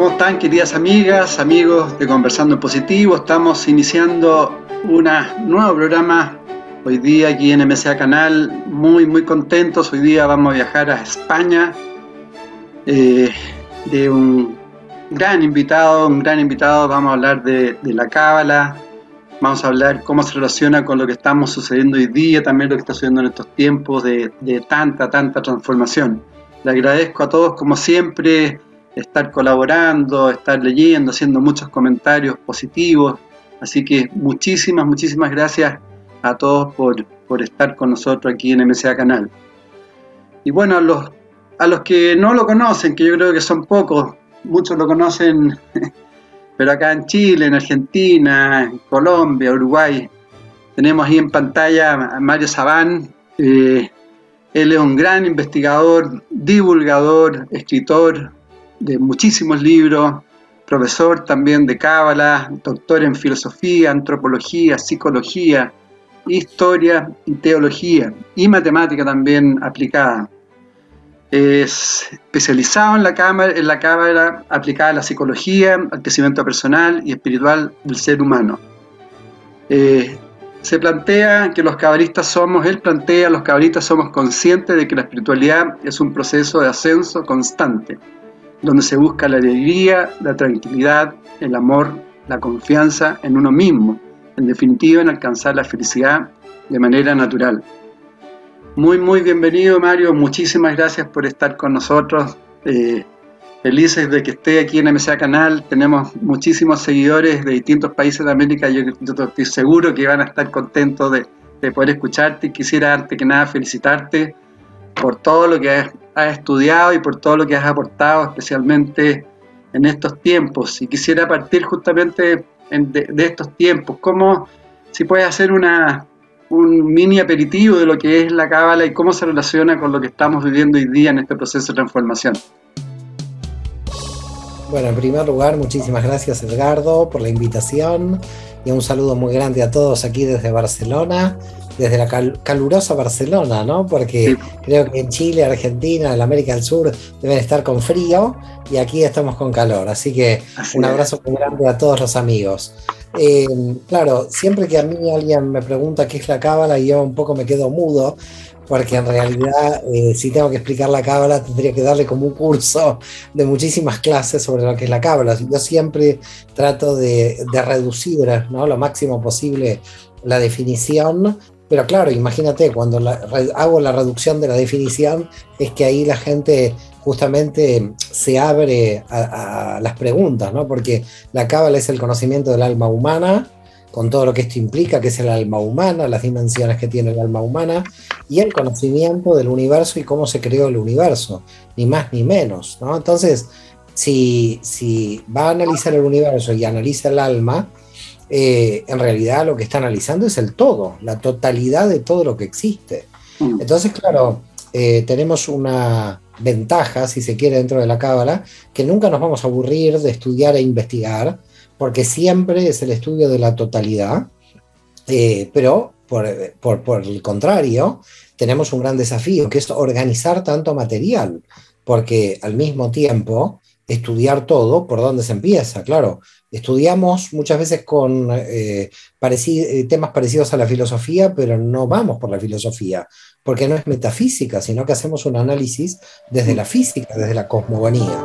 ¿Cómo están queridas amigas, amigos de Conversando en Positivo? Estamos iniciando un nuevo programa hoy día aquí en MCA Canal, muy muy contentos. Hoy día vamos a viajar a España eh, de un gran invitado, un gran invitado. Vamos a hablar de, la cábala, vamos a hablar cómo se relaciona con lo que estamos sucediendo hoy día, también lo que está sucediendo en estos tiempos de tanta, tanta transformación. Le agradezco a todos como siempre estar colaborando, estar leyendo, haciendo muchos comentarios positivos. Así que muchísimas, muchísimas gracias a todos por, estar con nosotros aquí en MCA Canal. Y bueno, a los, a los que no lo conocen, que yo creo que son pocos, muchos lo conocen, pero acá en Chile, en Argentina, en Colombia, Uruguay, tenemos ahí en pantalla a Mario Sabán. Eh, él es un gran investigador, divulgador, escritor, de muchísimos libros, profesor también de Cábala, doctor en filosofía, antropología, psicología, historia y teología, y matemática también aplicada. Es especializado en la cámara, en la cámara aplicada a la psicología, al crecimiento personal y espiritual del ser humano. Eh, se plantea que los cabalistas somos, él plantea, los cabalistas somos conscientes de que la espiritualidad es un proceso de ascenso constante donde se busca la alegría, la tranquilidad, el amor, la confianza en uno mismo, en definitiva en alcanzar la felicidad de manera natural. Muy, muy bienvenido Mario, muchísimas gracias por estar con nosotros. Eh, felices de que esté aquí en MCA Canal, tenemos muchísimos seguidores de distintos países de América, yo, estoy seguro que van a estar contentos de, de poder escucharte y quisiera antes que nada felicitarte por todo lo que has, estudiado y por todo lo que has aportado, especialmente en estos tiempos. Y quisiera partir justamente de, estos tiempos, cómo si puedes hacer una, un mini aperitivo de lo que es la cábala y cómo se relaciona con lo que estamos viviendo hoy día en este proceso de transformación. Bueno, en primer lugar, muchísimas gracias Edgardo por la invitación y un saludo muy grande a todos aquí desde Barcelona desde la calurosa Barcelona, ¿no? Porque creo que en Chile, Argentina, en América del Sur deben estar con frío y aquí estamos con calor. Así que un abrazo muy grande a todos los amigos. Eh, claro, siempre que a mí alguien me pregunta qué es la cábala, yo un poco me quedo mudo, porque en realidad, eh, si tengo que explicar la cábala, tendría que darle como un curso de muchísimas clases sobre lo que es la cábala. Yo siempre trato de, de reducir ¿no? lo máximo posible la definición pero claro, imagínate, cuando hago la reducción de la definición, es que ahí la gente justamente se abre a, las preguntas, ¿no? Porque la cábala es el conocimiento del alma humana, con todo lo que esto implica, que es el alma humana, las dimensiones que tiene el alma humana, y el conocimiento del universo y cómo se creó el universo, ni más ni menos, ¿no? Entonces, si, si va a analizar el universo y analiza el alma, eh, en realidad lo que está analizando es el todo, la totalidad de todo lo que existe. Mm. Entonces, claro, eh, tenemos una ventaja, si se quiere, dentro de la cábala, que nunca nos vamos a aburrir de estudiar e investigar, porque siempre es el estudio de la totalidad, eh, pero por, por el contrario, tenemos un gran desafío, que es organizar tanto material, porque al mismo tiempo estudiar todo, ¿por dónde se empieza? Claro, estudiamos muchas veces con eh, eh, temas parecidos a la filosofía, pero no vamos por la filosofía, porque no es metafísica, sino que hacemos un análisis desde la física, desde la cosmogonía.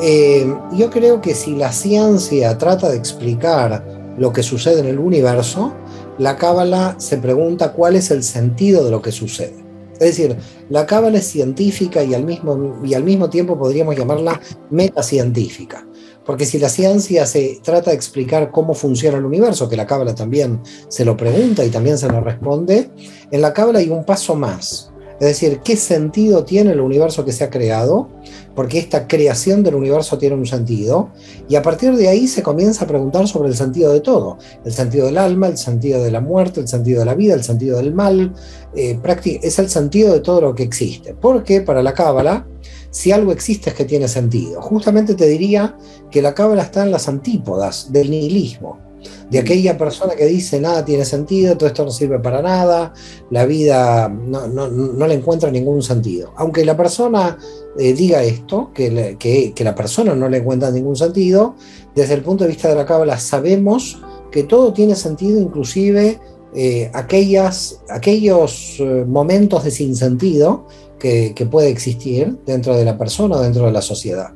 Eh, yo creo que si la ciencia trata de explicar lo que sucede en el universo, la cábala se pregunta cuál es el sentido de lo que sucede. Es decir, la cábala es científica y al mismo, y al mismo tiempo podríamos llamarla metacientífica. Porque si la ciencia se trata de explicar cómo funciona el universo, que la cábala también se lo pregunta y también se lo responde, en la cábala hay un paso más. Es decir, ¿qué sentido tiene el universo que se ha creado? Porque esta creación del universo tiene un sentido. Y a partir de ahí se comienza a preguntar sobre el sentido de todo. El sentido del alma, el sentido de la muerte, el sentido de la vida, el sentido del mal. Eh, es el sentido de todo lo que existe. Porque para la Cábala, si algo existe es que tiene sentido. Justamente te diría que la Cábala está en las antípodas del nihilismo de aquella persona que dice nada tiene sentido, todo esto no sirve para nada, la vida no, le encuentra ningún sentido. Aunque la persona eh, diga esto, que, que, la persona no le encuentra ningún sentido, desde el punto de vista de la cábala sabemos que todo tiene sentido, inclusive eh, aquellas, aquellos eh, momentos de sinsentido que, que puede existir dentro de la persona o dentro de la sociedad.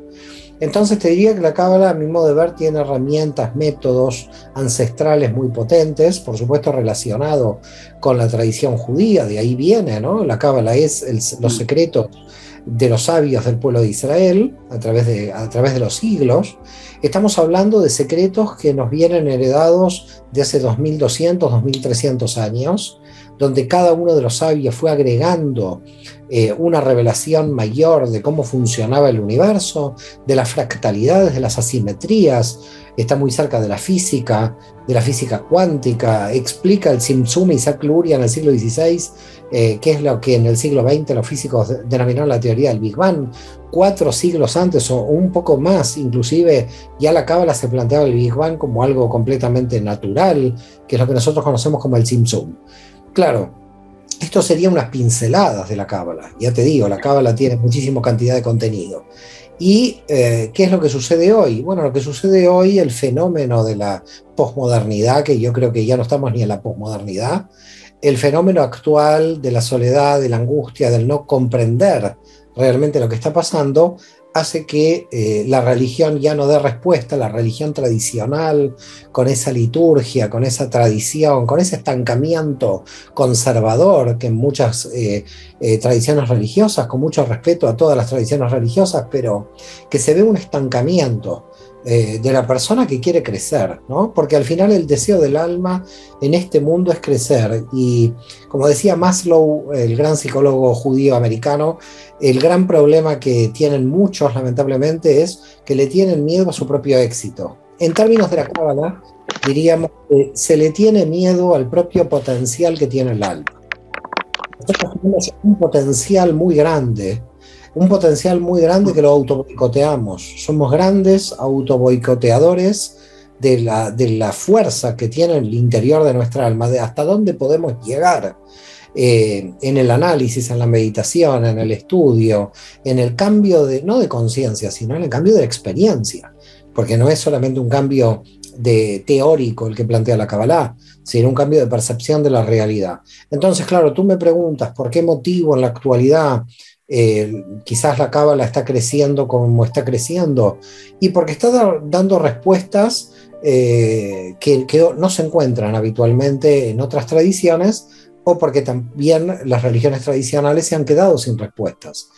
Entonces te diría que la cábala, a mi modo de ver, tiene herramientas, métodos ancestrales muy potentes, por supuesto relacionado con la tradición judía, de ahí viene, ¿no? La cábala es los mm. secretos de los sabios del pueblo de Israel a través de, a través de los siglos. Estamos hablando de secretos que nos vienen heredados de hace 2200, 2300 años, donde cada uno de los sabios fue agregando eh, una revelación mayor de cómo funcionaba el universo, de las fractalidades, de las asimetrías, está muy cerca de la física, de la física cuántica, explica el Simsum Isaac Luria en el siglo XVI, eh, que es lo que en el siglo XX los físicos denominaron la teoría del Big Bang. Cuatro siglos antes o un poco más, inclusive, ya la Cábala se planteaba el Big Bang como algo completamente natural, que es lo que nosotros conocemos como el Simsum. Claro, esto sería unas pinceladas de la cábala. Ya te digo, la cábala tiene muchísima cantidad de contenido. ¿Y eh, qué es lo que sucede hoy? Bueno, lo que sucede hoy, el fenómeno de la posmodernidad, que yo creo que ya no estamos ni en la posmodernidad, el fenómeno actual de la soledad, de la angustia, del no comprender realmente lo que está pasando, hace que eh, la religión ya no dé respuesta, la religión tradicional, con esa liturgia, con esa tradición, con ese estancamiento conservador que en muchas eh, eh, tradiciones religiosas, con mucho respeto a todas las tradiciones religiosas, pero que se ve un estancamiento eh, de la persona que quiere crecer, ¿no? Porque al final el deseo del alma en este mundo es crecer. Y como decía Maslow, el gran psicólogo judío americano, el gran problema que tienen muchos, lamentablemente, es que le tienen miedo a su propio éxito. En términos de la cábala, diríamos que se le tiene miedo al propio potencial que tiene el alma. Nosotros tenemos un potencial muy grande un potencial muy grande que lo autoboicoteamos. Somos grandes autoboicoteadores de la, de la fuerza que tiene el interior de nuestra alma, de hasta dónde podemos llegar. Eh, en el análisis, en la meditación, en el estudio, en el cambio de, no de conciencia, sino en el cambio de experiencia, porque no es solamente un cambio de teórico el que plantea la Kabbalah, sino un cambio de percepción de la realidad. Entonces, claro, tú me preguntas por qué motivo en la actualidad eh, quizás la cábala está creciendo como está creciendo, y porque está dando respuestas eh, que, no se encuentran habitualmente en otras tradiciones, o porque también las religiones tradicionales se han quedado sin respuestas.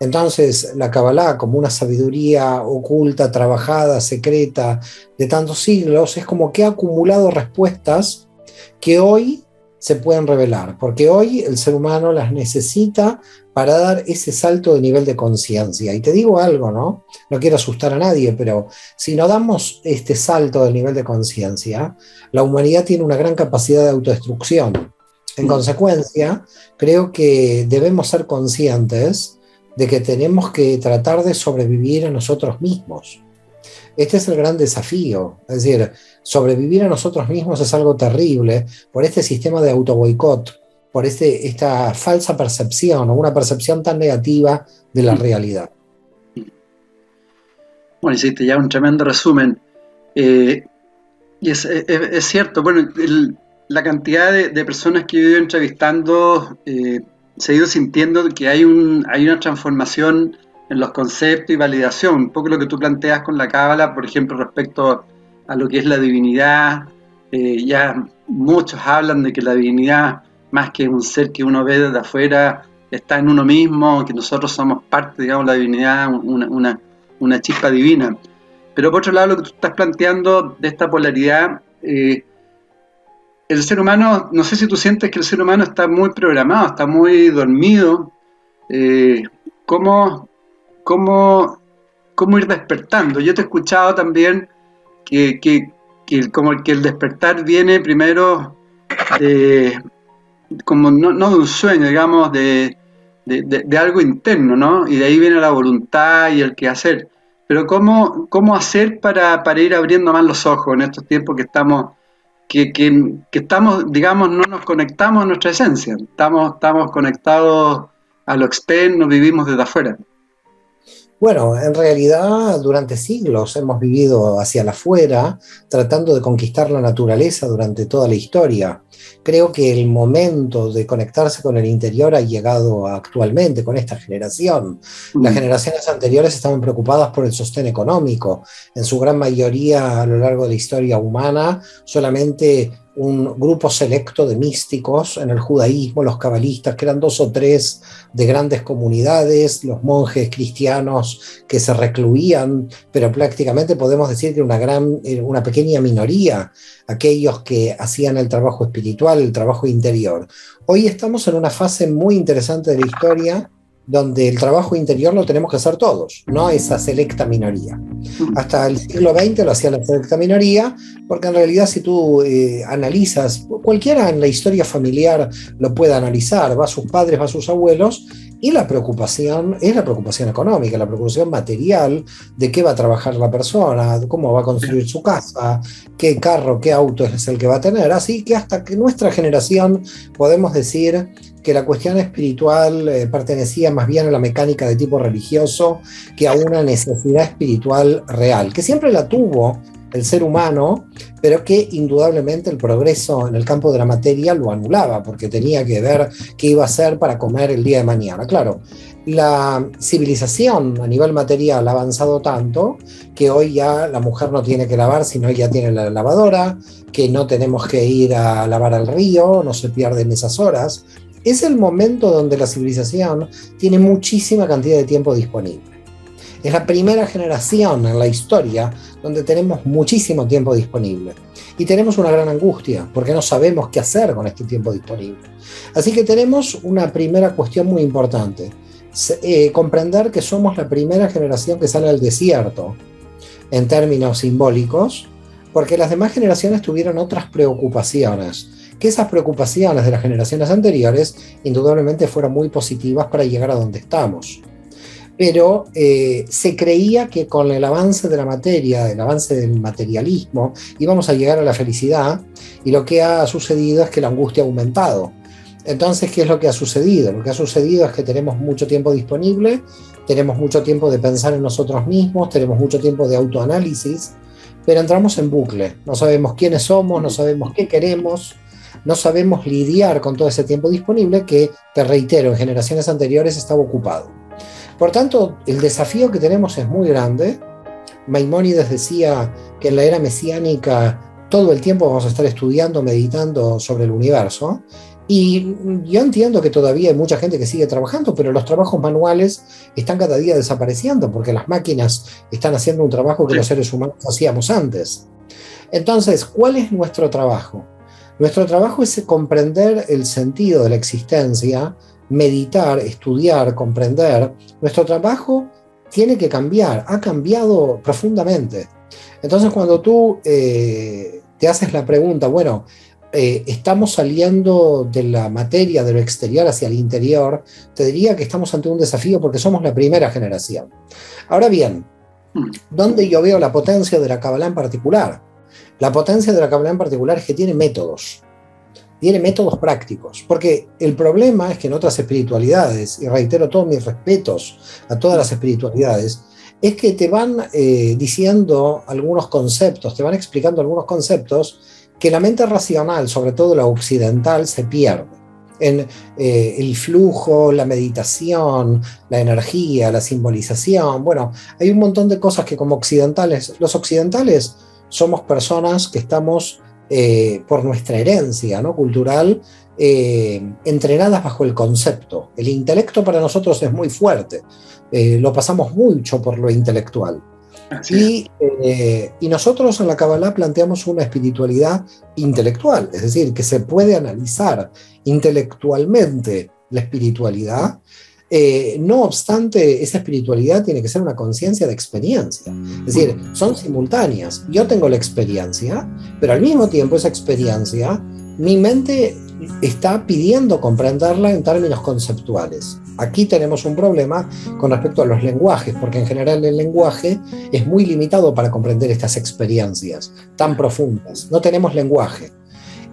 Entonces, la Kabbalah, como una sabiduría oculta, trabajada, secreta, de tantos siglos, es como que ha acumulado respuestas que hoy se pueden revelar, porque hoy el ser humano las necesita para dar ese salto de nivel de conciencia. Y te digo algo, ¿no? No quiero asustar a nadie, pero si no damos este salto de nivel de conciencia, la humanidad tiene una gran capacidad de autodestrucción. En mm. consecuencia, creo que debemos ser conscientes de que tenemos que tratar de sobrevivir a nosotros mismos. Este es el gran desafío. Es decir, sobrevivir a nosotros mismos es algo terrible por este sistema de autoboicot por este, esta falsa percepción o una percepción tan negativa de la realidad. Bueno, hiciste ya un tremendo resumen. Eh, y es, cierto, bueno, la cantidad de, personas que he ido entrevistando eh, se ha ido sintiendo que hay, un, hay una transformación en los conceptos y validación, un poco lo que tú planteas con la cábala, por ejemplo, respecto a lo que es la divinidad. Eh, ya muchos hablan de que la divinidad más que un ser que uno ve desde afuera, está en uno mismo, que nosotros somos parte, digamos, de la divinidad, una, chispa divina. Pero por otro lado, lo que tú estás planteando de esta polaridad, eh, el ser humano, no sé si tú sientes que el ser humano está muy programado, está muy dormido eh, cómo, cómo, cómo, ir despertando. Yo te he escuchado también que, que, como que el despertar viene primero de, como no, no de un sueño, digamos, de, de, algo interno, ¿no? Y de ahí viene la voluntad y el qué hacer. Pero ¿cómo, cómo hacer para, para ir abriendo más los ojos en estos tiempos que estamos, que, que, que, estamos, digamos, no nos conectamos a nuestra esencia, estamos, estamos conectados a lo externo, vivimos desde afuera? Bueno, en realidad durante siglos hemos vivido hacia la afuera, tratando de conquistar la naturaleza durante toda la historia. Creo que el momento de conectarse con el interior ha llegado actualmente con esta generación. Las mm. generaciones anteriores estaban preocupadas por el sostén económico. En su gran mayoría a lo largo de la historia humana, solamente un grupo selecto de místicos en el judaísmo, los cabalistas, que eran dos o tres de grandes comunidades, los monjes cristianos que se recluían, pero prácticamente podemos decir que una, gran, eh, una pequeña minoría, aquellos que hacían el trabajo espiritual, el trabajo interior. Hoy estamos en una fase muy interesante de la historia donde el trabajo interior lo tenemos que hacer todos, no esa selecta minoría. Hasta el siglo XX lo hacía la selecta minoría, porque en realidad si tú eh, analizas, cualquiera en la historia familiar lo puede analizar, va a sus padres, va a sus abuelos, y la preocupación es la preocupación económica, la preocupación material de qué va a trabajar la persona, cómo va a construir su casa, qué carro, qué auto es el que va a tener. Así que hasta que nuestra generación podemos decir que la cuestión espiritual eh, pertenecía más bien a la mecánica de tipo religioso que a una necesidad espiritual real, que siempre la tuvo el ser humano, pero que indudablemente el progreso en el campo de la materia lo anulaba, porque tenía que ver qué iba a hacer para comer el día de mañana. Claro, la civilización a nivel material ha avanzado tanto que hoy ya la mujer no tiene que lavar, sino ya tiene la lavadora, que no tenemos que ir a lavar al río, no se pierden esas horas es el momento donde la civilización tiene muchísima cantidad de tiempo disponible. Es la primera generación en la historia donde tenemos muchísimo tiempo disponible. Y tenemos una gran angustia porque no sabemos qué hacer con este tiempo disponible. Así que tenemos una primera cuestión muy importante. Eh, comprender que somos la primera generación que sale al desierto en términos simbólicos, porque las demás generaciones tuvieron otras preocupaciones que esas preocupaciones de las generaciones anteriores indudablemente fueron muy positivas para llegar a donde estamos. Pero eh, se creía que con el avance de la materia, el avance del materialismo, íbamos a llegar a la felicidad y lo que ha sucedido es que la angustia ha aumentado. Entonces, ¿qué es lo que ha sucedido? Lo que ha sucedido es que tenemos mucho tiempo disponible, tenemos mucho tiempo de pensar en nosotros mismos, tenemos mucho tiempo de autoanálisis, pero entramos en bucle. No sabemos quiénes somos, no sabemos qué queremos, no sabemos lidiar con todo ese tiempo disponible que, te reitero, en generaciones anteriores estaba ocupado. Por tanto, el desafío que tenemos es muy grande. Maimónides decía que en la era mesiánica todo el tiempo vamos a estar estudiando, meditando sobre el universo. Y yo entiendo que todavía hay mucha gente que sigue trabajando, pero los trabajos manuales están cada día desapareciendo porque las máquinas están haciendo un trabajo que los seres humanos hacíamos antes. Entonces, ¿cuál es nuestro trabajo? Nuestro trabajo es comprender el sentido de la existencia, meditar, estudiar, comprender. Nuestro trabajo tiene que cambiar, ha cambiado profundamente. Entonces cuando tú eh, te haces la pregunta, bueno, eh, estamos saliendo de la materia, de lo exterior hacia el interior, te diría que estamos ante un desafío porque somos la primera generación. Ahora bien. ¿dónde yo veo la potencia de la Kabbalah en particular? La potencia de la Kabbalah en particular es que tiene métodos, tiene métodos prácticos, porque el problema es que en otras espiritualidades, y reitero todos mis respetos a todas las espiritualidades, es que te van eh, diciendo algunos conceptos, te van explicando algunos conceptos que la mente racional, sobre todo la occidental, se pierde en eh, el flujo, la meditación, la energía, la simbolización. Bueno, hay un montón de cosas que como occidentales, los occidentales somos personas que estamos eh, por nuestra herencia ¿no? cultural eh, entrenadas bajo el concepto. El intelecto para nosotros es muy fuerte, eh, lo pasamos mucho por lo intelectual. Y, y, nosotros en la Kabbalah planteamos una espiritualidad intelectual, es decir, que se puede analizar intelectualmente la espiritualidad Eh, no obstante, esa espiritualidad tiene que ser una conciencia de experiencia. Es decir, son simultáneas. Yo tengo la experiencia, pero al mismo tiempo esa experiencia, mi mente está pidiendo comprenderla en términos conceptuales. Aquí tenemos un problema con respecto a los lenguajes, porque en general el lenguaje es muy limitado para comprender estas experiencias tan profundas. No tenemos lenguaje.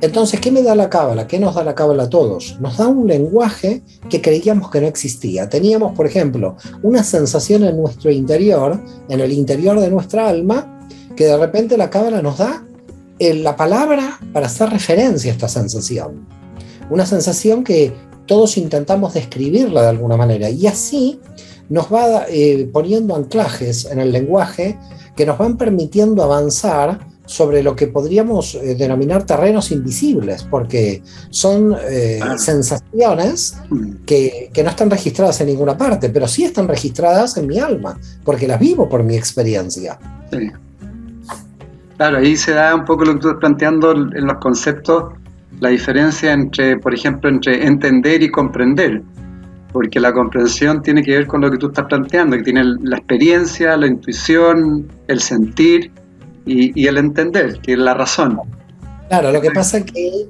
Entonces, ¿qué me da la cábala? ¿Qué nos da la cábala a todos? Nos da un lenguaje que creíamos que no existía. Teníamos, por ejemplo, una sensación en nuestro interior, en el interior de nuestra alma, que de repente la cábala nos da eh, la palabra para hacer referencia a esta sensación. Una sensación que todos intentamos describirla de alguna manera. Y así nos va eh, poniendo anclajes en el lenguaje que nos van permitiendo avanzar sobre lo que podríamos eh, denominar terrenos invisibles, porque son eh, sensaciones que, no están registradas en ninguna parte, pero sí están registradas en mi alma, porque las vivo por mi experiencia. Claro, ahí se da un poco lo que tú estás planteando en los conceptos, la diferencia entre, por ejemplo, entre entender y comprender, porque la comprensión tiene que ver con lo que tú estás planteando, que tiene la experiencia, la intuición, el sentir, y, el entender, que es la razón. Claro, lo que pasa es que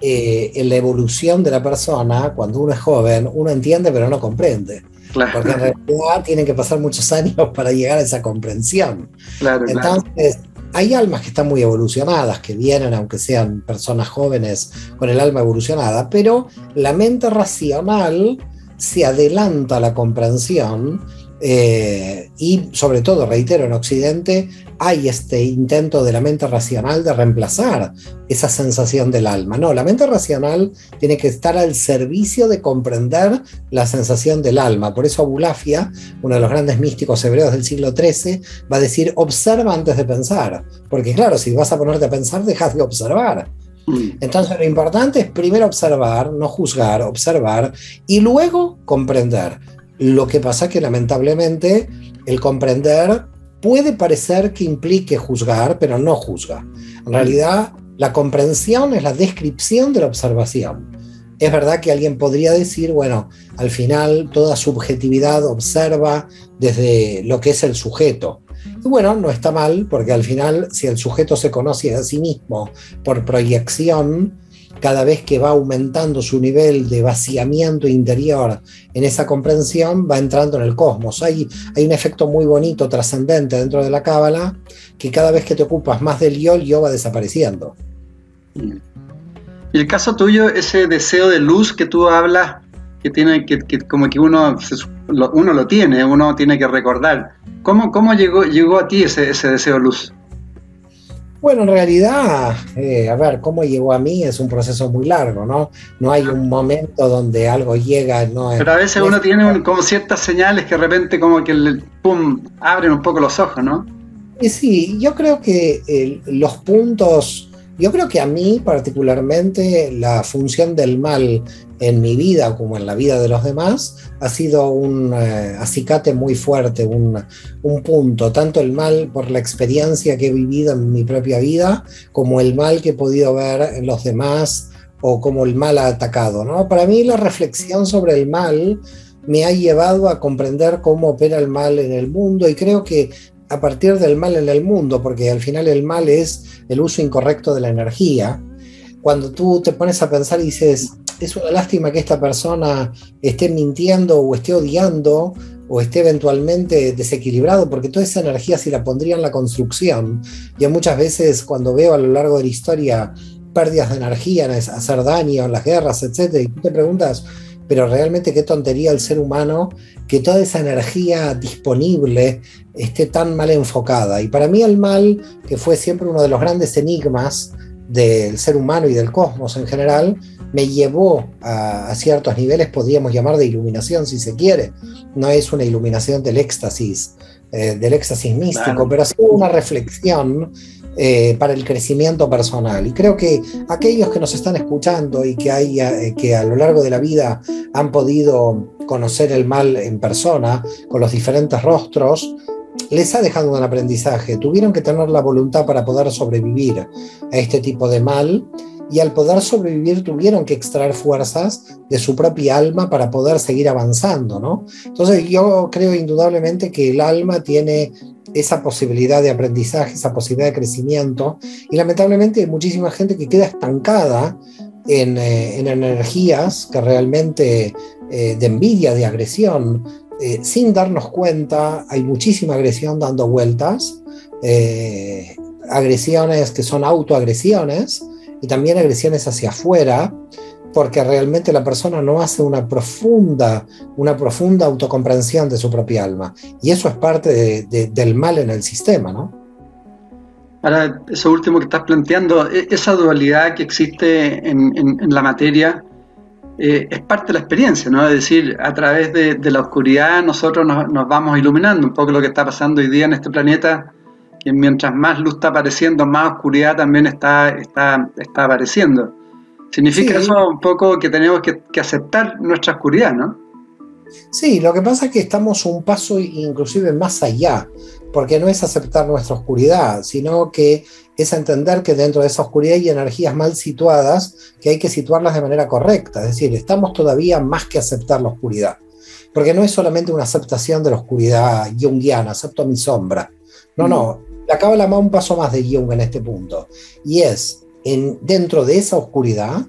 eh, en la evolución de la persona, cuando uno es joven, uno entiende pero no comprende. Porque en realidad tienen que pasar muchos años para llegar a esa comprensión. Entonces, hay almas que están muy evolucionadas, que vienen, aunque sean personas jóvenes, con el alma evolucionada, pero la mente racional se adelanta a la comprensión eh, y sobre todo, reitero, en Occidente hay este intento de la mente racional de reemplazar esa sensación del alma. No, la mente racional tiene que estar al servicio de comprender la sensación del alma. Por eso Abulafia, uno de los grandes místicos hebreos del siglo XIII, va a decir, observa antes de pensar. Porque claro, si vas a ponerte a pensar, dejas de observar. Mm. Entonces lo importante es primero observar, no juzgar, observar y luego comprender. Lo que pasa que lamentablemente el comprender puede parecer que implique juzgar, pero no juzga. En realidad, la comprensión es la descripción de la observación. Es verdad que alguien podría decir, bueno, al final toda subjetividad observa desde lo que es el sujeto. Y bueno, no está mal, porque al final, si el sujeto se conoce a sí mismo por proyección, cada vez que va aumentando su nivel de vaciamiento interior en esa comprensión, va entrando en el cosmos. Hay, hay un efecto muy bonito, trascendente dentro de la cábala, que cada vez que te ocupas más del yo, el yo va desapareciendo. Y el caso tuyo, ese deseo de luz que tú hablas, que tiene que, como que uno, uno lo tiene, uno tiene que recordar. ¿Cómo, cómo llegó, llegó a ti ese deseo de luz? Bueno, en realidad, eh, a ver, cómo llegó a mí es un proceso muy largo, ¿no? No hay un momento donde algo llega, no Pero a veces uno tiene como ciertas señales que de repente como que el, pum, abren un poco los ojos, ¿no? Sí, yo creo que los puntos yo creo que a mí particularmente la función del mal en mi vida como en la vida de los demás ha sido un eh, acicate muy fuerte, un, punto, tanto el mal por la experiencia que he vivido en mi propia vida como el mal que he podido ver en los demás o como el mal ha atacado. ¿no? Para mí la reflexión sobre el mal me ha llevado a comprender cómo opera el mal en el mundo y creo que a partir del mal en el mundo, porque al final el mal es el uso incorrecto de la energía. Cuando tú te pones a pensar y dices, es una lástima que esta persona esté mintiendo o esté odiando o esté eventualmente desequilibrado, porque toda esa energía si la pondría en la construcción. Yo muchas veces cuando veo a lo largo de la historia pérdidas de energía, en hacer daño en las guerras, etc., y tú te preguntas, pero realmente qué tontería el ser humano que toda esa energía disponible esté tan mal enfocada. Y para mí el mal, que fue siempre uno de los grandes enigmas del ser humano y del cosmos en general, me llevó a, ciertos niveles, podríamos llamar de iluminación si se quiere. No es una iluminación del éxtasis, eh, del éxtasis místico, pero sido una reflexión eh, para el crecimiento personal. Y creo que aquellos que nos están escuchando y que, hay, eh, que a lo largo de la vida han podido conocer el mal en persona, con los diferentes rostros, les ha dejado un aprendizaje. Tuvieron que tener la voluntad para poder sobrevivir a este tipo de mal y al poder sobrevivir tuvieron que extraer fuerzas de su propia alma para poder seguir avanzando, ¿no? Entonces yo creo indudablemente que el alma tiene esa posibilidad de aprendizaje, esa posibilidad de crecimiento y lamentablemente hay muchísima gente que queda estancada en, eh, energías que realmente eh, de envidia, de agresión, eh, sin darnos cuenta, hay muchísima agresión dando vueltas, agresiones que son autoagresiones, y también agresiones hacia afuera, porque realmente la persona no hace una profunda, una profunda autocomprensión de su propia alma. Y eso es parte del mal en el sistema, ¿no? Ahora, eso último que estás planteando, e, esa dualidad que existe en, la materia, eh, es parte de la experiencia, ¿no? Es decir, a través de, la oscuridad nosotros nos, nos, vamos iluminando, un poco lo que está pasando hoy día en este planeta que mientras más luz está apareciendo, más oscuridad también está, está, está apareciendo. Significa eso un poco que tenemos que, aceptar nuestra oscuridad, ¿no? Sí, lo que pasa es que estamos un paso inclusive más allá, porque no es aceptar nuestra oscuridad, sino que es entender que dentro de esa oscuridad hay energías mal situadas que hay que situarlas de manera correcta. Es decir, estamos todavía más que aceptar la oscuridad, porque no es solamente una aceptación de la oscuridad junguiana, acepto mi sombra. No, no, la cábala va un paso más de Jung en este punto. Y es, en, dentro de esa oscuridad,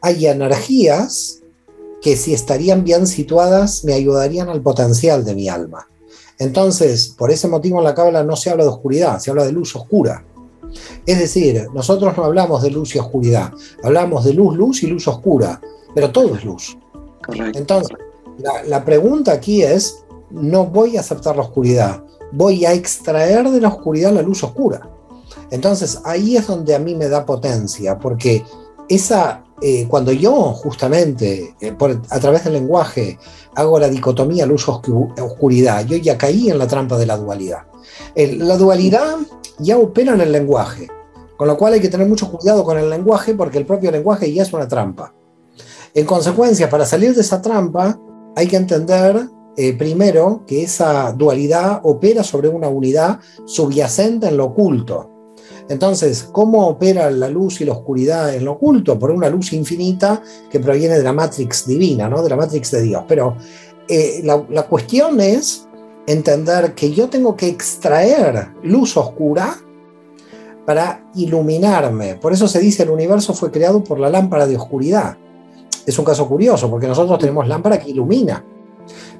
hay energías que si estarían bien situadas me ayudarían al potencial de mi alma. Entonces, por ese motivo en la cábala no se habla de oscuridad, se habla de luz oscura. Es decir, nosotros no hablamos de luz y oscuridad, hablamos de luz, luz y luz oscura, pero todo es luz. Entonces, la, la pregunta aquí es, no voy a aceptar la oscuridad, voy a extraer de la oscuridad la luz oscura. Entonces ahí es donde a mí me da potencia, porque esa, eh, cuando yo justamente eh, a través del lenguaje hago la dicotomía luz-oscuridad, yo ya caí en la trampa de la dualidad. la dualidad ya opera en el lenguaje, con lo cual hay que tener mucho cuidado con el lenguaje porque el propio lenguaje ya es una trampa. En consecuencia, para salir de esa trampa hay que entender eh, primero, que esa dualidad opera sobre una unidad subyacente en lo oculto. Entonces, ¿cómo opera la luz y la oscuridad en lo oculto? Por una luz infinita que proviene de la Matrix divina, ¿no? de la Matrix de Dios. Pero eh, la, la cuestión es entender que yo tengo que extraer luz oscura para iluminarme. Por eso se dice el universo fue creado por la lámpara de oscuridad. Es un caso curioso, porque nosotros tenemos lámpara que ilumina.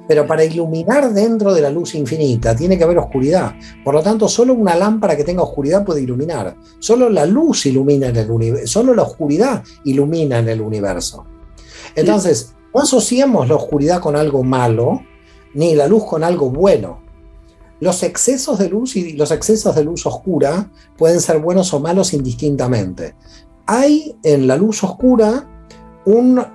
Pero para iluminar dentro de la luz infinita tiene que haber oscuridad. Por lo tanto, solo una lámpara que tenga oscuridad puede iluminar. Solo la luz ilumina en el universo. Solo la oscuridad ilumina en el universo. Entonces, no asociemos la oscuridad con algo malo, ni la luz con algo bueno. Los excesos de luz y los excesos de luz oscura pueden ser buenos o malos indistintamente. Hay en la luz oscura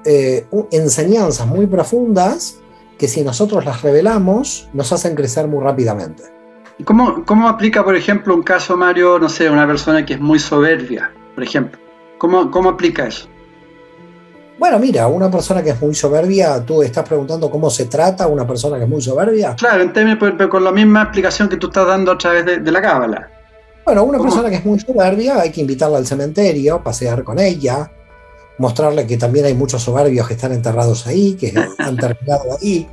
eh, enseñanzas muy profundas que si nosotros las revelamos, nos hacen crecer muy rápidamente. ¿Cómo, ¿Cómo aplica, por ejemplo, un caso, Mario, no sé, una persona que es muy soberbia, por ejemplo? ¿Cómo, cómo aplica eso? Bueno, mira, una persona que es muy soberbia, tú estás preguntando cómo se trata una persona que es muy soberbia. Claro, en pero con la misma explicación que tú estás dando a través de, la cábala. Bueno, una persona que es muy soberbia hay que invitarla al cementerio, pasear con ella, mostrarle que también hay muchos soberbios que están enterrados ahí, que han terminado ahí.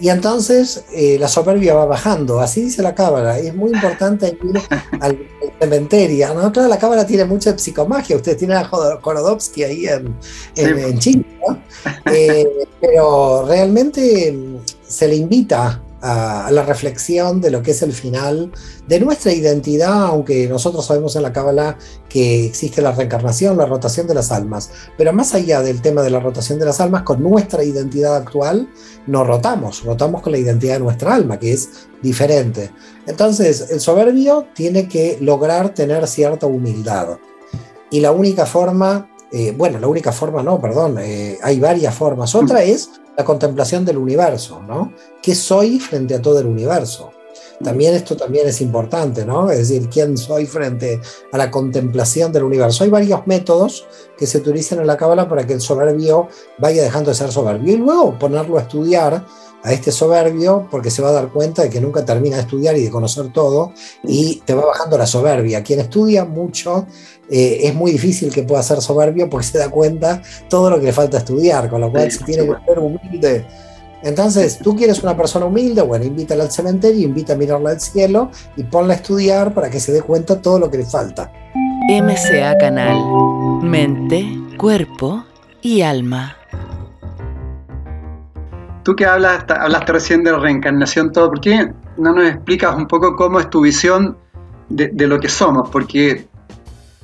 Y entonces eh, la soberbia va bajando, así dice la cábala. Es muy importante ir al, cementerio. ¿no? Claro, la cábala tiene mucha psicomagia. Ustedes tienen a Korodowski ahí en, en, Chile, eh, pero realmente mm, se le invita a, la reflexión de lo que es el final de nuestra identidad, aunque nosotros sabemos en la Cábala que existe la reencarnación, la rotación de las almas. Pero más allá del tema de la rotación de las almas, con nuestra identidad actual no rotamos, rotamos con la identidad de nuestra alma, que es diferente. Entonces, el soberbio tiene que lograr tener cierta humildad. Y la única forma eh, bueno, la única forma no, perdón, eh, hay varias formas. Otra es la contemplación del universo, ¿no? ¿Qué soy frente a todo el universo? También esto también es importante, ¿no? Es decir, ¿quién soy frente a la contemplación del universo? Hay varios métodos que se utilizan en la cábala para que el soberbio vaya dejando de ser soberbio y luego ponerlo a estudiar a este soberbio porque se va a dar cuenta de que nunca termina de estudiar y de conocer todo y te va bajando la soberbia. Quien estudia mucho eh, es muy difícil que pueda ser soberbio porque se da cuenta todo lo que le falta estudiar, con lo cual se tiene que ser humilde. Entonces, tú quieres una persona humilde, bueno, invítala al cementerio, invita a mirarla al cielo y ponla a estudiar para que se dé cuenta todo lo que le falta. MCA Canal, mente, cuerpo y alma. Tú que hablas, hablaste recién de reencarnación, todo, ¿por qué no nos explicas un poco cómo es tu visión de, lo que somos? Porque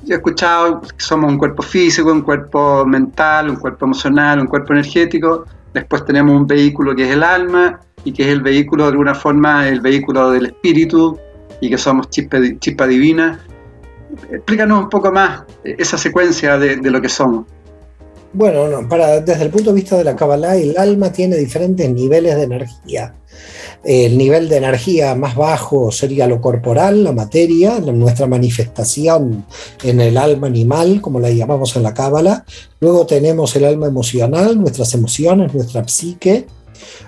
yo he escuchado que somos un cuerpo físico, un cuerpo mental, un cuerpo emocional, un cuerpo energético. Después tenemos un vehículo que es el alma y que es el vehículo, de alguna forma, el vehículo del espíritu y que somos chispa, chispa divina. Explícanos un poco más esa secuencia de lo que somos. Bueno, para, desde el punto de vista de la Kabbalah, el alma tiene diferentes niveles de energía. El nivel de energía más bajo sería lo corporal, la materia, nuestra manifestación en el alma animal, como la llamamos en la Cábala. Luego tenemos el alma emocional, nuestras emociones, nuestra psique.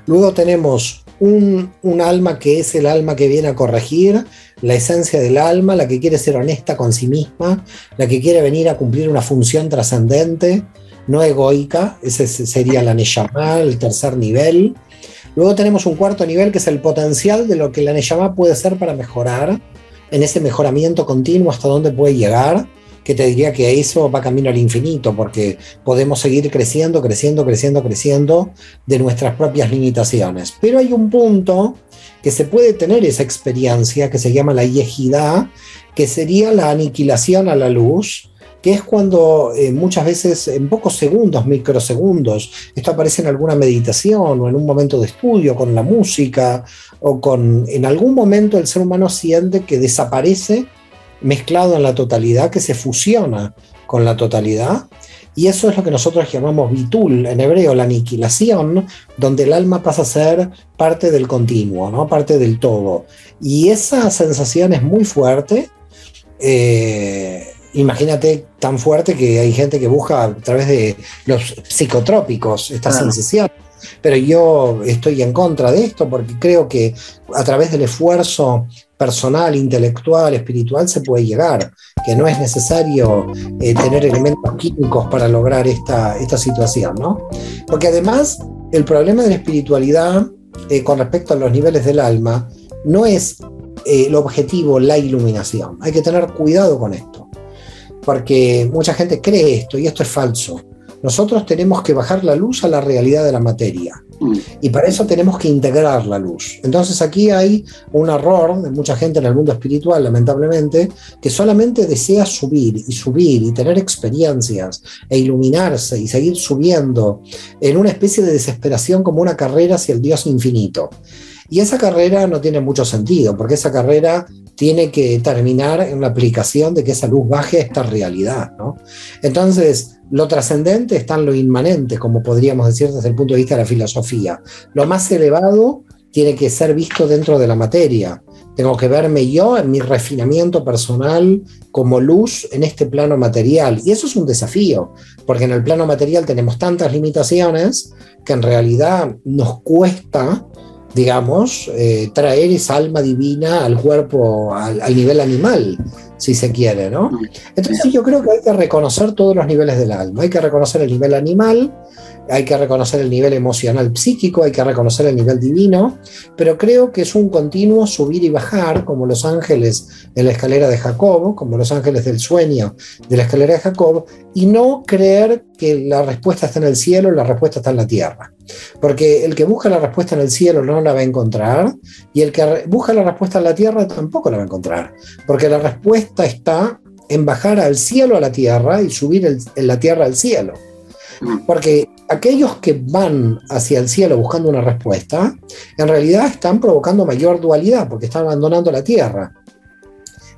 Luego tenemos un, un, alma que es el alma que viene a corregir, la esencia del alma, la que quiere ser honesta con sí misma, la que quiere venir a cumplir una función trascendente no egoica, ese sería la Neyamá, el tercer nivel. Luego tenemos un cuarto nivel que es el potencial de lo que la Neyamá puede ser para mejorar, en ese mejoramiento continuo hasta dónde puede llegar, que te diría que eso va camino al infinito, porque podemos seguir creciendo, creciendo, creciendo, creciendo de nuestras propias limitaciones. Pero hay un punto que se puede tener esa experiencia que se llama la yejidad, que sería la aniquilación a la luz, que es cuando eh, muchas veces en pocos segundos, microsegundos, esto aparece en alguna meditación o en un momento de estudio con la música o con en algún momento el ser humano siente que desaparece mezclado en la totalidad, que se fusiona con la totalidad. Y eso es lo que nosotros llamamos bitul, en hebreo, la aniquilación, donde el alma pasa a ser parte del continuo, ¿no? parte del todo. Y esa sensación es muy fuerte. Eh, imagínate tan fuerte que hay gente que busca a través de los psicotrópicos esta sensación. Pero yo estoy en contra de esto porque creo que a través del esfuerzo personal, intelectual, espiritual se puede llegar, que no es necesario eh, tener elementos químicos para lograr esta, esta situación, ¿no? Porque además el problema de la espiritualidad eh, con respecto a los niveles del alma no es eh, el objetivo la iluminación, hay que tener cuidado con esto porque mucha gente cree esto y esto es falso. Nosotros tenemos que bajar la luz a la realidad de la materia mm. y para eso tenemos que integrar la luz. Entonces aquí hay un error de mucha gente en el mundo espiritual, lamentablemente, que solamente desea subir y subir y tener experiencias e iluminarse y seguir subiendo en una especie de desesperación como una carrera hacia el Dios infinito. Y esa carrera no tiene mucho sentido, porque esa carrera tiene que terminar en la aplicación de que esa luz baje a esta realidad. ¿no? Entonces, lo trascendente está en lo inmanente, como podríamos decir desde el punto de vista de la filosofía. Lo más elevado tiene que ser visto dentro de la materia. Tengo que verme yo en mi refinamiento personal como luz en este plano material. Y eso es un desafío, porque en el plano material tenemos tantas limitaciones que en realidad nos cuesta digamos, eh, traer esa alma divina al cuerpo, al, al, nivel animal, si se quiere, ¿no? Entonces yo creo que hay que reconocer todos los niveles del alma, hay que reconocer el nivel animal, hay que reconocer el nivel emocional psíquico, hay que reconocer el nivel divino, pero creo que es un continuo subir y bajar, como los ángeles en la escalera de Jacob, como los ángeles del sueño de la escalera de Jacob, y no creer que la respuesta está en el cielo, la respuesta está en la tierra. Porque el que busca la respuesta en el cielo no la va a encontrar, y el que busca la respuesta en la tierra tampoco la va a encontrar, porque la respuesta está en bajar al cielo a la tierra y subir en la tierra al cielo. Porque aquellos que van hacia el cielo buscando una respuesta, en realidad están provocando mayor dualidad porque están abandonando la tierra.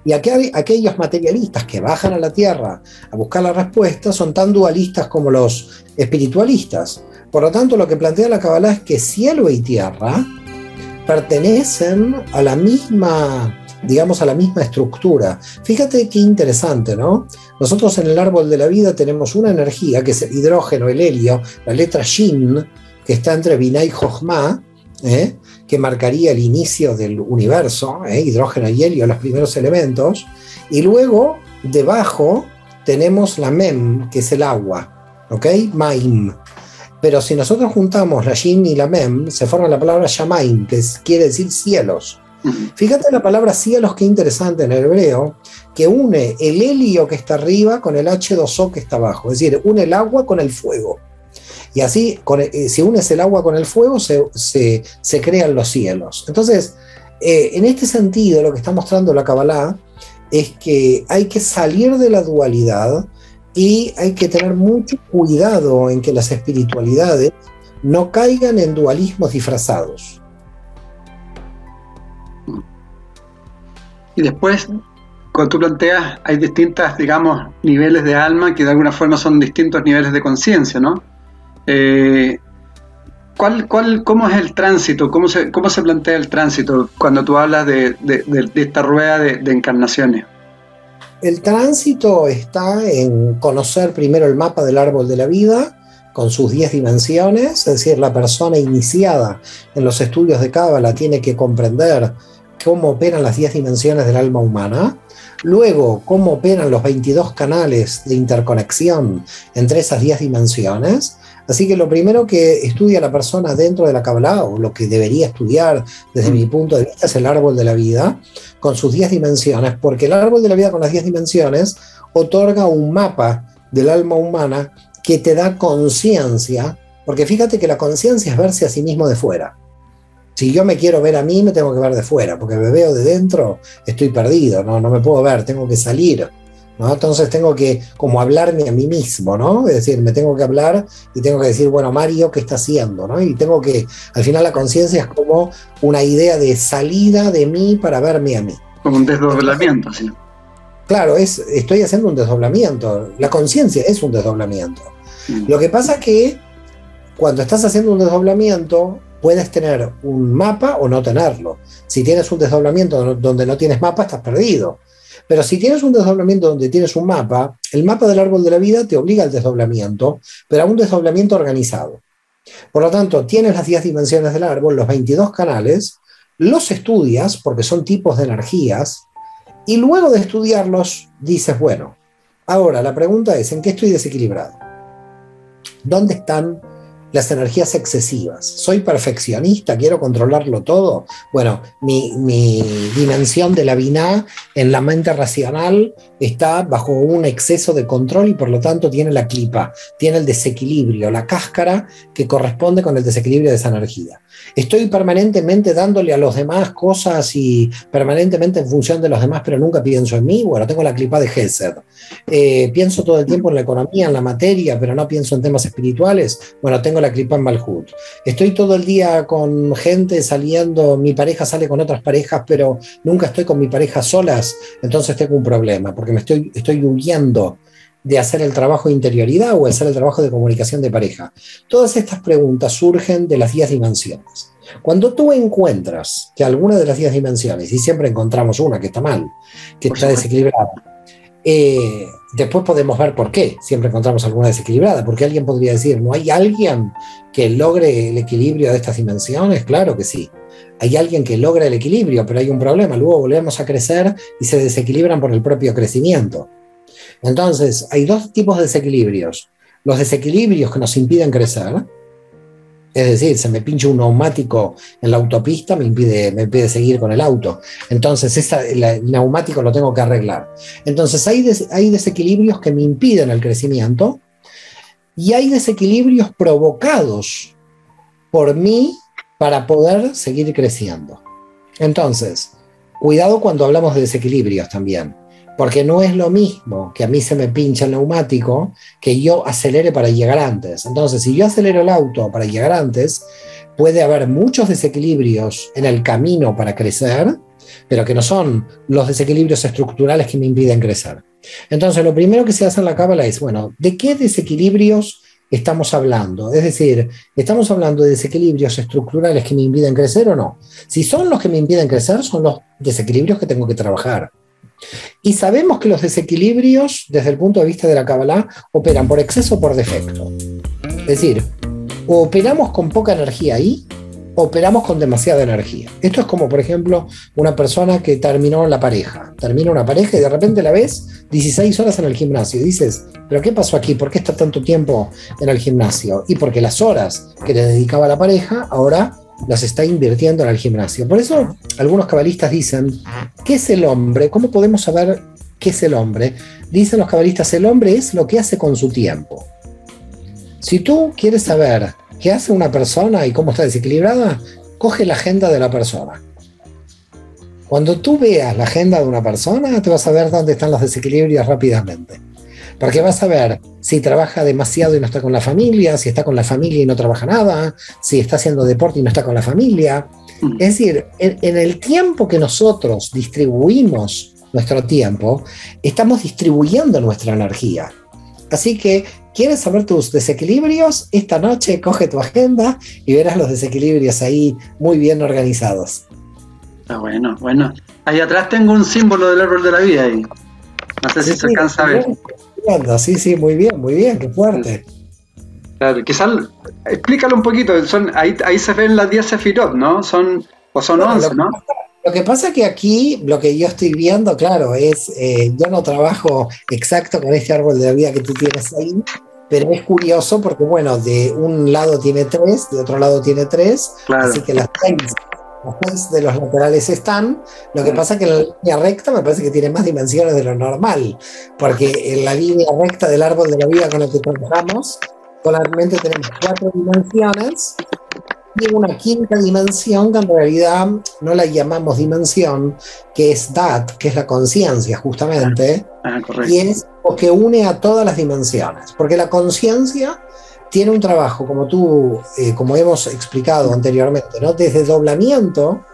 Y aquellos materialistas que bajan a la tierra a buscar la respuesta son tan dualistas como los espiritualistas. Por lo tanto, lo que plantea la Kabbalah es que cielo y tierra pertenecen a la misma digamos, a la misma estructura. Fíjate qué interesante, ¿no? Nosotros en el árbol de la vida tenemos una energía, que es el hidrógeno, el helio, la letra Shin, que está entre Binah y Jochma, ¿eh? que marcaría el inicio del universo, ¿eh? hidrógeno y helio, los primeros elementos, y luego debajo tenemos la mem, que es el agua, ¿ok? Maim. Pero si nosotros juntamos la yin y la mem, se forma la palabra shamaim, que quiere decir cielos. Fíjate la palabra cielos, qué interesante en el hebreo, que une el helio que está arriba con el H2O que está abajo, es decir, une el agua con el fuego. Y así, eh, si unes el agua con el fuego, se, crean los cielos. Entonces, eh, en este sentido, lo que está mostrando la Kabbalah es que hay que salir de la dualidad y hay que tener mucho cuidado en que las espiritualidades no caigan en dualismos disfrazados. Y después, cuando tú planteas, hay distintas, digamos, niveles de alma que de alguna forma son distintos niveles de conciencia, ¿no? Eh, ¿cuál, cuál, ¿Cómo es el tránsito? ¿Cómo se, ¿Cómo se plantea el tránsito cuando tú hablas de, esta rueda de, encarnaciones? El tránsito está en conocer primero el mapa del árbol de la vida con sus 10 dimensiones, es decir, la persona iniciada en los estudios de Cábala tiene que comprender cómo operan las 10 dimensiones del alma humana, luego cómo operan los 22 canales de interconexión entre esas 10 dimensiones, Así que lo primero que estudia la persona dentro de la Kabbalah, o lo que debería estudiar desde mi punto de vista, es el árbol de la vida, con sus 10 dimensiones, porque el árbol de la vida con las 10 dimensiones otorga un mapa del alma humana que te da conciencia, porque fíjate que la conciencia es verse a sí mismo de fuera. Si yo me quiero ver a mí, me tengo que ver de fuera, porque me veo de dentro, estoy perdido, no, no me puedo ver, tengo que salir entonces tengo que como hablarme a mí mismo, ¿no? Es decir, me tengo que hablar y tengo que decir, bueno, Mario, ¿qué está haciendo? ¿no? Y tengo que, al final la conciencia es como una idea de salida de mí para verme a mí. Como un desdoblamiento, sí. Claro, es, estoy haciendo un desdoblamiento. La conciencia es un desdoblamiento. Mm. Lo que pasa que cuando estás haciendo un desdoblamiento, puedes tener un mapa o no tenerlo. Si tienes un desdoblamiento donde no tienes mapa, estás perdido. Pero si tienes un desdoblamiento donde tienes un mapa, el mapa del árbol de la vida te obliga al desdoblamiento, pero a un desdoblamiento organizado. Por lo tanto, tienes las 10 dimensiones del árbol, los 22 canales, los estudias porque son tipos de energías, y luego de estudiarlos dices, bueno, ahora la pregunta es, ¿en qué estoy desequilibrado? ¿Dónde están las energías excesivas. Soy perfeccionista, quiero controlarlo todo. Bueno, mi, dimensión de la biná en la mente racional está bajo un exceso de control y por lo tanto tiene la clipa, tiene el desequilibrio, la cáscara que corresponde con el desequilibrio de esa energía. Estoy permanentemente dándole a los demás cosas y permanentemente en función de los demás, pero nunca pienso en mí. Bueno, tengo la clipa de Gesed. Eh, pienso todo el tiempo en la economía, en la materia, pero no pienso en temas espirituales. Bueno, tengo la clipa en Malhut. Estoy todo el día con gente saliendo, mi pareja sale con otras parejas, pero nunca estoy con mi pareja solas, entonces tengo un problema, porque me estoy, estoy huyendo de hacer el trabajo de interioridad o hacer el trabajo de comunicación de pareja. Todas estas preguntas surgen de las 10 dimensiones. Cuando tú encuentras que alguna de las 10 dimensiones, y siempre encontramos una que está mal, que está desequilibrada, eh, después podemos ver por qué siempre encontramos alguna desequilibrada, porque alguien podría decir, ¿no hay alguien que logre el equilibrio de estas dimensiones? Claro que sí. Hay alguien que logra el equilibrio, pero hay un problema. Luego volvemos a crecer y se desequilibran por el propio crecimiento. Entonces, hay dos tipos de desequilibrios. Los desequilibrios que nos impiden crecer, es decir, se me pincha un neumático en la autopista, me impide, seguir con el auto. Entonces, el neumático lo tengo que arreglar. Entonces, hay desequilibrios que me impiden el crecimiento y hay desequilibrios provocados por mí para poder seguir creciendo. Entonces, cuidado cuando hablamos de desequilibrios también porque no es lo mismo que a mí se me pincha el neumático que yo acelere para llegar antes. Entonces, si yo acelero el auto para llegar antes, puede haber muchos desequilibrios en el camino para crecer, pero que no son los desequilibrios estructurales que me impiden crecer. Entonces, lo primero que se hace en la cábala es, bueno, ¿de qué desequilibrios estamos hablando? Es decir, ¿estamos hablando de desequilibrios estructurales que me impiden crecer o no? Si son los que me impiden crecer, son los desequilibrios que tengo que trabajar. Y sabemos que los desequilibrios, desde el punto de vista de la Kabbalah, operan por exceso o por defecto. Es decir, operamos con poca energía ahí, operamos con demasiada energía. Esto es como, por ejemplo, una persona que terminó la pareja. Termina una pareja y de repente la ves 16 horas en el gimnasio. Y dices, ¿pero qué pasó aquí? ¿Por qué está tanto tiempo en el gimnasio? Y porque las horas que le dedicaba la pareja ahora las está invirtiendo en el gimnasio. Por eso algunos cabalistas dicen, ¿qué es el hombre? ¿Cómo podemos saber qué es el hombre? Dicen los cabalistas, el hombre es lo que hace con su tiempo. Si tú quieres saber qué hace una persona y cómo está desequilibrada, coge la agenda de la persona. Cuando tú veas la agenda de una persona, te vas a ver dónde están los desequilibrios rápidamente. Porque vas a ver si trabaja demasiado y no está con la familia, si está con la familia y no trabaja nada, si está haciendo deporte y no está con la familia. Mm. Es decir, en, el tiempo que nosotros distribuimos nuestro tiempo, estamos distribuyendo nuestra energía. Así que, ¿quieres saber tus desequilibrios? Esta noche coge tu agenda y verás los desequilibrios ahí muy bien organizados. Ah, bueno, bueno. Ahí atrás tengo un símbolo del árbol de la vida ahí. No sé si se alcanza a ver. Sí, sí, muy bien, muy bien, qué fuerte. Claro, quizás explícalo un poquito, son, ahí, ahí se ven las 10 sefirot, ¿no? Son, o son 11, ¿no? Lo que pasa es que aquí lo que yo estoy viendo, claro, es, eh, yo no trabajo exacto con este árbol de la vida que tú tienes ahí, pero es curioso porque, bueno, de un lado tiene tres, de otro lado tiene tres, así que las seis los de los laterales están. Lo que pasa es que la línea recta me parece que tiene más dimensiones de lo normal, porque en la línea recta del árbol de la vida con el que trabajamos, solamente tenemos cuatro dimensiones. Y una quinta dimensión que en realidad no la llamamos dimensión, que es DAT, que es la conciencia justamente, ah, y es lo que une a todas las dimensiones, porque la conciencia tiene un trabajo, como tú, eh, como hemos explicado anteriormente, ¿no? desde doblamiento,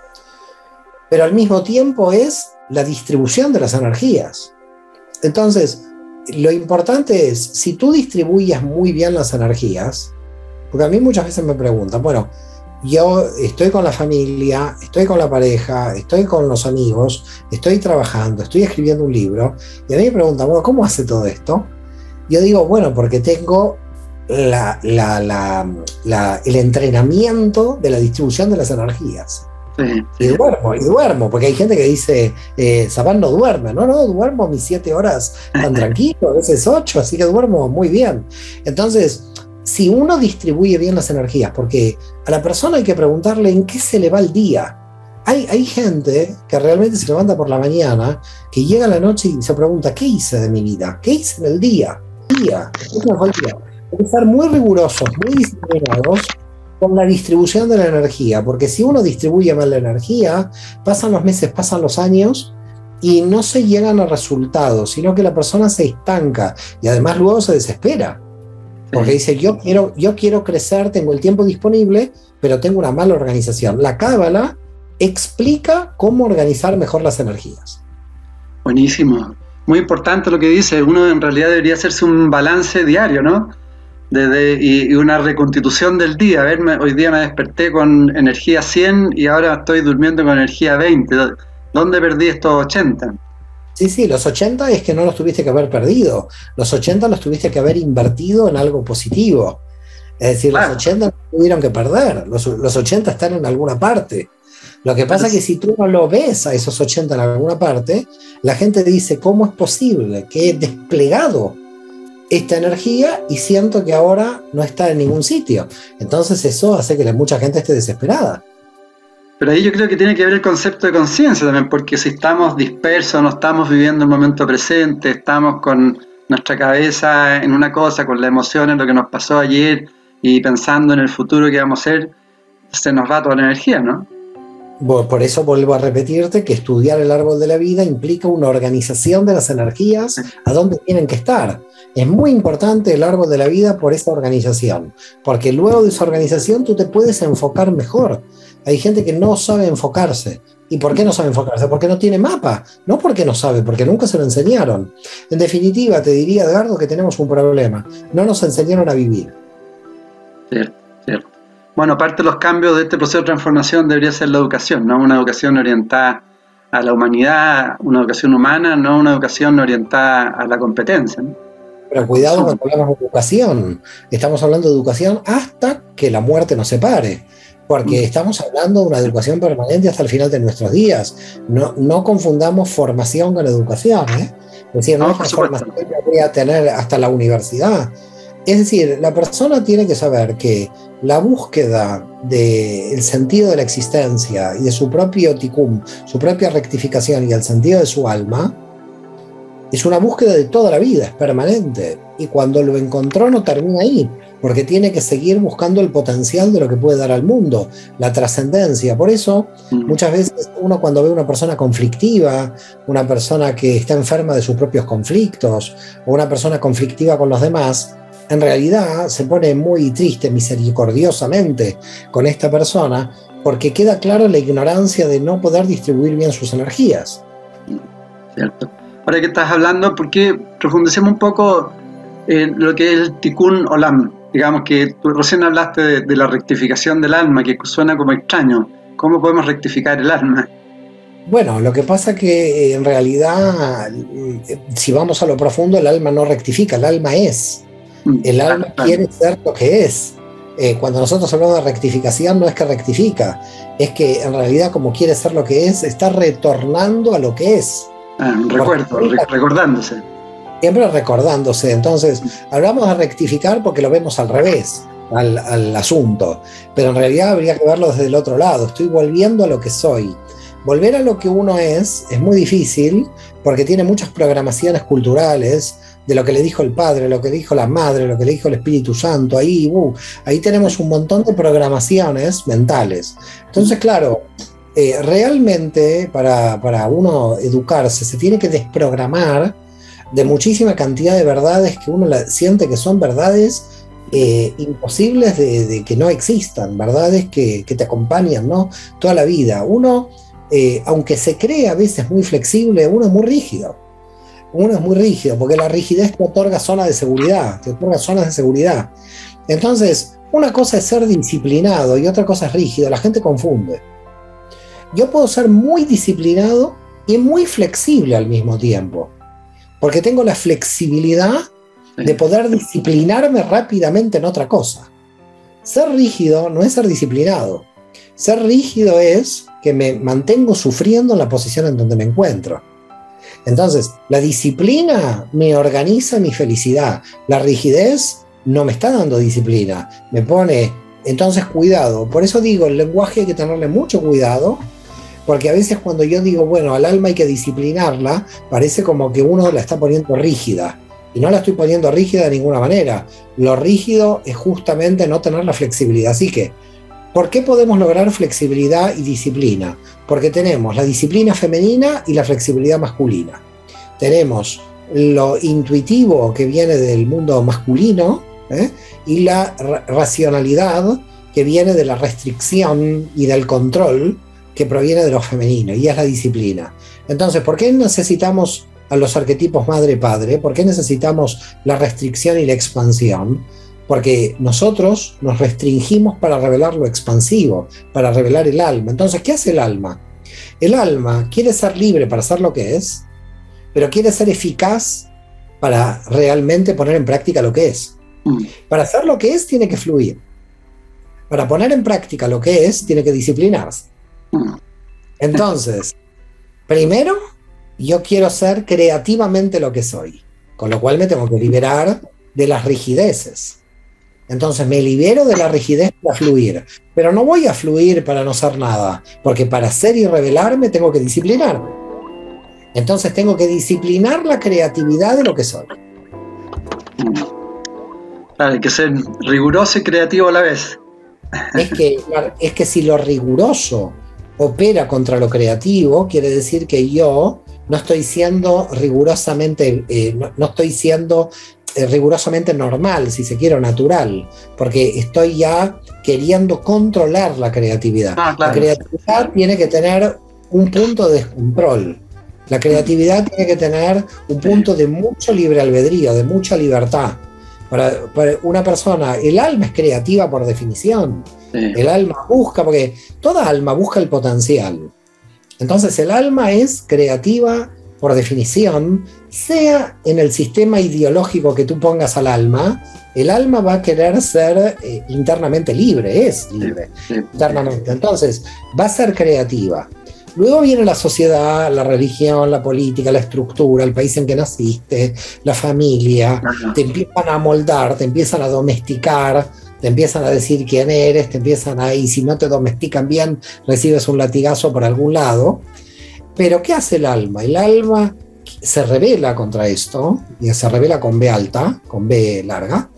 pero al mismo tiempo es la distribución de las energías. Entonces, lo importante es, si tú distribuyes muy bien las energías, porque a mí muchas veces me preguntan, bueno, yo estoy con la familia, estoy con la pareja, estoy con los amigos, estoy trabajando, estoy escribiendo un libro, y a mí me preguntan, bueno, ¿cómo hace todo esto? Yo digo, bueno, porque tengo la, el entrenamiento de la distribución de las energías. Y duermo, y duermo, porque hay gente que dice, eh, no duerme, no, no, duermo mis siete horas tan tranquilo, a veces ocho, así que duermo muy bien. Entonces, si uno distribuye bien las energías, porque a la persona hay que preguntarle en qué se le va el día. Hay, hay gente que realmente se levanta por la mañana, que llega a la noche y se pregunta, ¿qué hice de mi vida? ¿Qué hice en el día? ¿Día? ¿Qué me fue el día? Que estar muy rigurosos, muy disciplinados con la distribución de la energía, porque si uno distribuye mal la energía, pasan los meses, pasan los años y no se llegan a resultados, sino que la persona se estanca y además luego se desespera. Porque dice, yo quiero, yo quiero crecer, tengo el tiempo disponible, pero tengo una mala organización. La cábala explica cómo organizar mejor las energías. Buenísimo. Muy importante lo que dice. Uno en realidad debería hacerse un balance diario, ¿no? Y, una reconstitución del día. A ver, hoy día me desperté con energía 100 y ahora estoy durmiendo con energía 20. ¿Dónde perdí estos 80? Sí, sí, los 80 es que no los tuviste que haber perdido. Los 80 los tuviste que haber invertido en algo positivo. Es decir, los 80 no tuvieron que perder. Los, los 80 están en alguna parte. Lo que pasa es que si tú no lo ves a esos 80 en alguna parte, la gente dice, ¿cómo es posible que desplegado esta energía y siento que ahora no está en ningún sitio. Entonces eso hace que mucha gente esté desesperada. Pero ahí yo creo que tiene que ver el concepto de conciencia también, porque si estamos dispersos, no estamos viviendo el momento presente, estamos con nuestra cabeza en una cosa, con la emoción en lo que nos pasó ayer y pensando en el futuro que vamos a ser, se nos va toda la energía, ¿no? Por eso vuelvo a repetirte que estudiar el árbol de la vida implica una organización de las energías a dónde tienen que estar. Es muy importante el árbol de la vida por esta organización, porque luego de esa organización tú te puedes enfocar mejor. Hay gente que no sabe enfocarse. ¿Y por qué no sabe enfocarse? Porque no tiene mapa, no porque no sabe, porque nunca se lo enseñaron. En definitiva, te diría, Edgardo, que tenemos un problema. No nos enseñaron a vivir. Cierto, cierto. Bueno, aparte de los cambios de este proceso de transformación debería ser la educación, ¿no? Una educación orientada a la humanidad, una educación humana, no una educación orientada a la competencia. Pero cuidado cuando hablamos de educación. Estamos hablando de educación hasta que la muerte nos separe. porque estamos hablando de una educación permanente hasta el final de nuestros días. No, no confundamos formación con educación. ¿eh? Es decir, no, es formación que voy a tener hasta la universidad. Es decir, la persona tiene que saber que la búsqueda del sentido de la existencia y de su propio ticum, su propia rectificación y el sentido de su alma, es una búsqueda de toda la vida, es permanente. Y cuando lo encontró no termina ahí, porque tiene que seguir buscando el potencial de lo que puede dar al mundo, la trascendencia. Por eso, mm. muchas veces uno cuando ve una persona conflictiva, una persona que está enferma de sus propios conflictos, o una persona conflictiva con los demás, en realidad se pone muy triste misericordiosamente con esta persona porque queda claro la ignorancia de no poder distribuir bien sus energías. Cierto. Ahora que estás hablando, ¿por qué profundicemos un poco en lo que es el tikkun olam? Digamos que tú recién hablaste de, la rectificación del alma, que suena como extraño. ¿Cómo podemos rectificar el alma? Bueno, lo que pasa que en realidad, si vamos a lo profundo, el alma no rectifica, el alma es. El alma quiere ser lo que es. Eh, cuando nosotros hablamos de rectificación, no es que rectifica, es que en realidad, como quiere ser lo que es, está retornando a lo que es. Ah, recuerdo, recordándose. Siempre recordándose. Entonces, hablamos de rectificar porque lo vemos al revés, al, al asunto. Pero en realidad habría que verlo desde el otro lado. Estoy volviendo a lo que soy. Volver a lo que uno es es muy difícil porque tiene muchas programaciones culturales de lo que le dijo el padre, lo que dijo la madre, lo que le dijo el Espíritu Santo. Ahí, uh, ahí tenemos un montón de programaciones mentales. Entonces, claro, eh, realmente para, uno educarse se tiene que desprogramar de muchísima cantidad de verdades que uno siente que son verdades eh, imposibles de, que no existan, verdades que, te acompañan ¿no? toda la vida. Uno, eh, aunque se cree a veces muy flexible, uno es muy rígido uno es muy rígido, porque la rigidez te otorga zonas de seguridad, te otorga zonas de seguridad. Entonces, una cosa es ser disciplinado y otra cosa es rígido, la gente confunde. Yo puedo ser muy disciplinado y muy flexible al mismo tiempo, porque tengo la flexibilidad de poder disciplinarme rápidamente en otra cosa. Ser rígido no es ser disciplinado. Ser rígido es que me mantengo sufriendo en la posición en donde me encuentro. Entonces, la disciplina me organiza mi felicidad. La rigidez no me está dando disciplina, me pone, entonces cuidado. Por eso digo, el lenguaje hay que tenerle mucho cuidado, porque a veces cuando yo digo, bueno, al alma hay que disciplinarla, parece como que uno la está poniendo rígida. Y no la estoy poniendo rígida de ninguna manera. Lo rígido es justamente no tener la flexibilidad. Así que, ¿por qué podemos lograr flexibilidad y disciplina? porque tenemos la disciplina femenina y la flexibilidad masculina. Tenemos lo intuitivo que viene del mundo masculino ¿eh? y la racionalidad que viene de la restricción y del control que proviene de lo femenino, y es la disciplina. Entonces, ¿por qué necesitamos a los arquetipos madre-padre? ¿Por qué necesitamos la restricción y la expansión? Porque nosotros nos restringimos para revelar lo expansivo, para revelar el alma. Entonces, ¿qué hace el alma? El alma quiere ser libre para ser lo que es, pero quiere ser eficaz para realmente poner en práctica lo que es. Mm. Para hacer lo que es, tiene que fluir. Para poner en práctica lo que es, tiene que disciplinarse. Mm. Entonces, primero, yo quiero ser creativamente lo que soy, con lo cual me tengo que liberar de las rigideces. Entonces me libero de la rigidez para fluir, pero no voy a fluir para no ser nada, porque para ser y revelarme tengo que disciplinarme. Entonces tengo que disciplinar la creatividad de lo que soy. hay que ser riguroso y creativo a la vez. Es que, es que si lo riguroso opera contra lo creativo, quiere decir que yo no estoy siendo rigurosamente, eh, no, estoy siendo rigurosamente normal, si se quiere, natural, porque estoy ya queriendo controlar la creatividad. Ah, la creatividad tiene que tener un punto de descontrol. La creatividad tiene que tener un punto de mucho libre albedrío, de mucha libertad. Para, una persona, el alma es creativa por definición. El alma busca, porque toda alma busca el potencial. Entonces el alma es creativa por definición, sea en el sistema ideológico que tú pongas al alma, el alma va a querer ser eh, internamente libre, es libre internamente. Entonces, va a ser creativa. Luego viene la sociedad, la religión, la política, la estructura, el país en que naciste, la familia, te empiezan a moldar, te empiezan a domesticar, te empiezan a decir quién eres, te empiezan a, y si no te domestican bien, recibes un latigazo por algún lado. Pero ¿qué hace el alma? El alma se revela contra esto, y se revela con B alta, con B larga.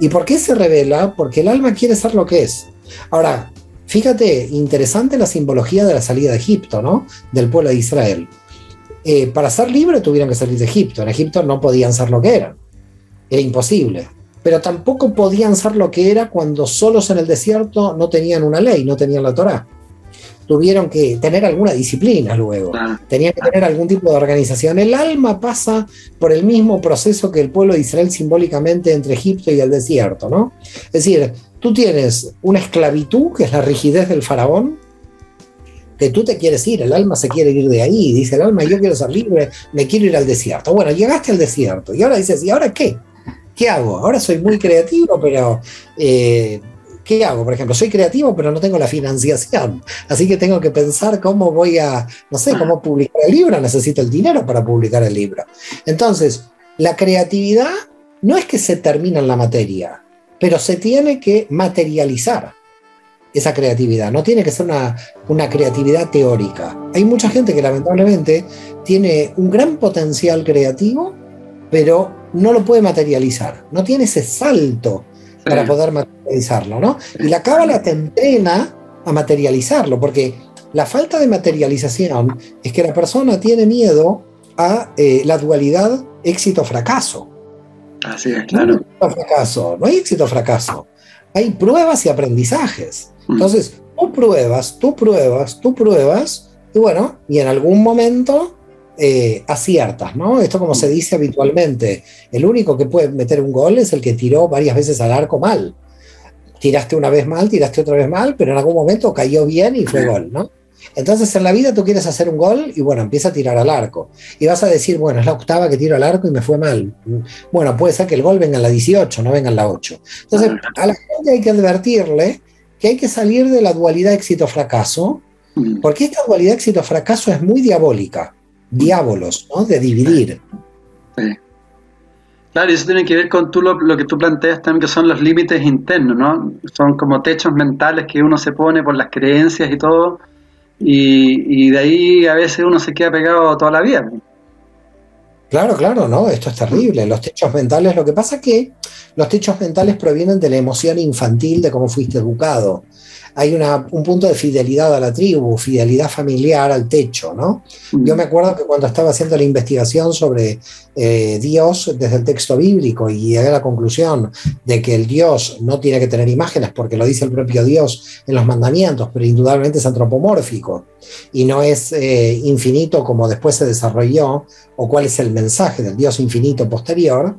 ¿Y por qué se revela? Porque el alma quiere ser lo que es. Ahora, fíjate, interesante la simbología de la salida de Egipto, ¿no? Del pueblo de Israel. Eh, para ser libre tuvieron que salir de Egipto. En Egipto no podían ser lo que eran. Era imposible pero tampoco podían ser lo que era cuando solos en el desierto no tenían una ley, no tenían la Torá. Tuvieron que tener alguna disciplina luego, tenían que tener algún tipo de organización. El alma pasa por el mismo proceso que el pueblo de Israel simbólicamente entre Egipto y el desierto, ¿no? Es decir, tú tienes una esclavitud, que es la rigidez del faraón, que tú te quieres ir, el alma se quiere ir de ahí, dice el alma, yo quiero ser libre, me quiero ir al desierto. Bueno, llegaste al desierto y ahora dices, ¿y ahora qué? ¿qué hago? Ahora soy muy creativo, pero eh, ¿qué hago? Por ejemplo, soy creativo, pero no tengo la financiación. Así que tengo que pensar cómo voy a, no sé, cómo publicar el libro. Necesito el dinero para publicar el libro. Entonces, la creatividad no es que se termina en la materia, pero se tiene que materializar esa creatividad. No tiene que ser una, una creatividad teórica. Hay mucha gente que lamentablemente tiene un gran potencial creativo, pero no lo puede materializar, no tiene ese salto para poder materializarlo, ¿no? Y la cábala te entrena a materializarlo, porque la falta de materialización es que la persona tiene miedo a eh, la dualidad éxito-fracaso. Así es, claro. No hay fracaso, no hay éxito-fracaso. Hay pruebas y aprendizajes. Mm. Entonces, tú pruebas, tú pruebas, tú pruebas, y bueno, y en algún momento eh, aciertas, ¿no? Esto como se dice habitualmente, el único que puede meter un gol es el que tiró varias veces al arco mal. Tiraste una vez mal, tiraste otra vez mal, pero en algún momento cayó bien y fue gol, ¿no? Entonces en la vida tú quieres hacer un gol y bueno, empieza a tirar al arco. Y vas a decir, bueno, es la octava que tiro al arco y me fue mal. Bueno, puede ser que el gol venga en la 18, no venga en la 8. Entonces a la gente hay que advertirle que hay que salir de la dualidad éxito-fracaso, mm. porque esta dualidad éxito-fracaso es muy diabólica diábolos, ¿no? De dividir. Claro, y eso tiene que ver con tú lo, que tú planteas también, que son los límites internos, ¿no? Son como techos mentales que uno se pone por las creencias y todo, y, de ahí a veces uno se queda pegado toda la vida. Claro, claro, no, esto es terrible. Los techos mentales, lo que pasa es que los techos mentales provienen de la emoción infantil de cómo fuiste educado hay un punto de fidelidad a la tribu, fidelidad familiar al techo, ¿no? Mm. Yo me acuerdo que cuando estaba haciendo la investigación sobre eh, Dios desde el texto bíblico y llegué a la conclusión de que el Dios no tiene que tener imágenes porque lo dice el propio Dios en los mandamientos, pero indudablemente es antropomórfico y no es eh, infinito como después se desarrolló o cuál es el mensaje del Dios infinito posterior,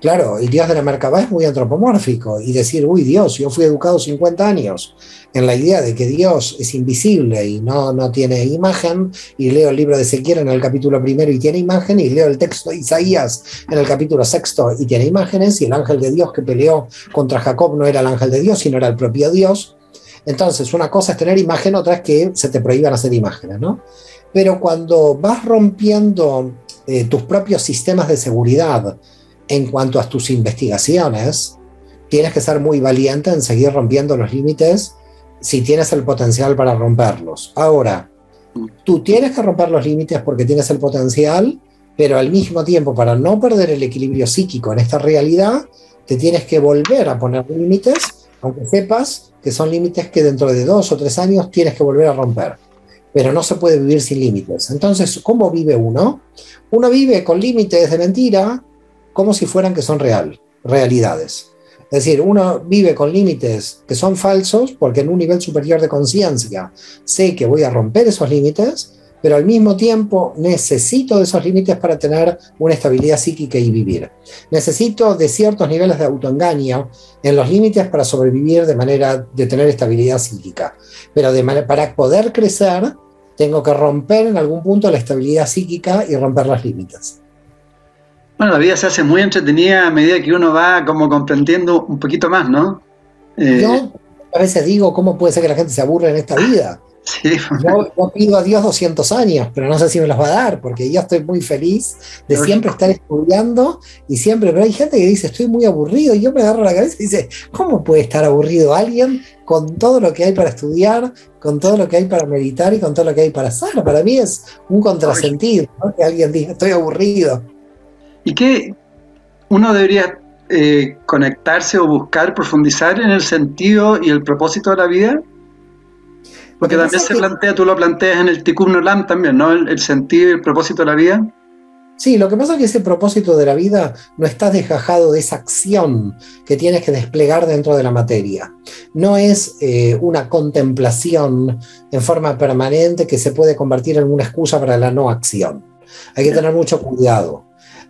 Claro, el Dios de la Merkabah es muy antropomórfico y decir, uy Dios, yo fui educado 50 años en la idea de que Dios es invisible y no, no tiene imagen, y leo el libro de Ezequiel en el capítulo primero y tiene imagen, y leo el texto de Isaías en el capítulo sexto y tiene imágenes, y el ángel de Dios que peleó contra Jacob no era el ángel de Dios, sino era el propio Dios. Entonces, una cosa es tener imagen, otra es que se te prohíban hacer imágenes, ¿no? Pero cuando vas rompiendo eh, tus propios sistemas de seguridad, en cuanto a tus investigaciones, tienes que ser muy valiente en seguir rompiendo los límites si tienes el potencial para romperlos. Ahora, tú tienes que romper los límites porque tienes el potencial, pero al mismo tiempo, para no perder el equilibrio psíquico en esta realidad, te tienes que volver a poner límites, aunque sepas que son límites que dentro de dos o tres años tienes que volver a romper. Pero no se puede vivir sin límites. Entonces, ¿cómo vive uno? Uno vive con límites de mentira, como si fueran que son real, realidades. Es decir, uno vive con límites que son falsos porque en un nivel superior de conciencia sé que voy a romper esos límites, pero al mismo tiempo necesito de esos límites para tener una estabilidad psíquica y vivir. Necesito de ciertos niveles de autoengaño en los límites para sobrevivir de manera de tener estabilidad psíquica. Pero de para poder crecer tengo que romper en algún punto la estabilidad psíquica y romper los límites. Bueno, la vida se hace muy entretenida a medida que uno va como comprendiendo un poquito más, ¿no? Eh, Yo a veces digo, ¿cómo puede ser que la gente se aburre en esta vida? Yo, pido a Dios 200 años, pero no sé si me los va a dar, porque yo estoy muy feliz de siempre estar estudiando y siempre, pero hay gente que dice, estoy muy aburrido, y yo me agarro la cabeza y dice, ¿cómo puede estar aburrido alguien con todo lo que hay para estudiar, con todo lo que hay para meditar y con todo lo que hay para hacer? Para mí es un contrasentido, que alguien diga, estoy aburrido. ¿Y qué uno debería eh, conectarse o buscar profundizar en el sentido y el propósito de la vida? Porque también se plantea, tú lo planteas en el Tikkun Olam también, ¿no? El, sentido y el propósito de la vida. Sí, lo que pasa es que ese propósito de la vida no está desgajado de esa acción que tienes que desplegar dentro de la materia. No es eh, una contemplación en forma permanente que se puede convertir en una excusa para la no acción. Hay que tener mucho cuidado.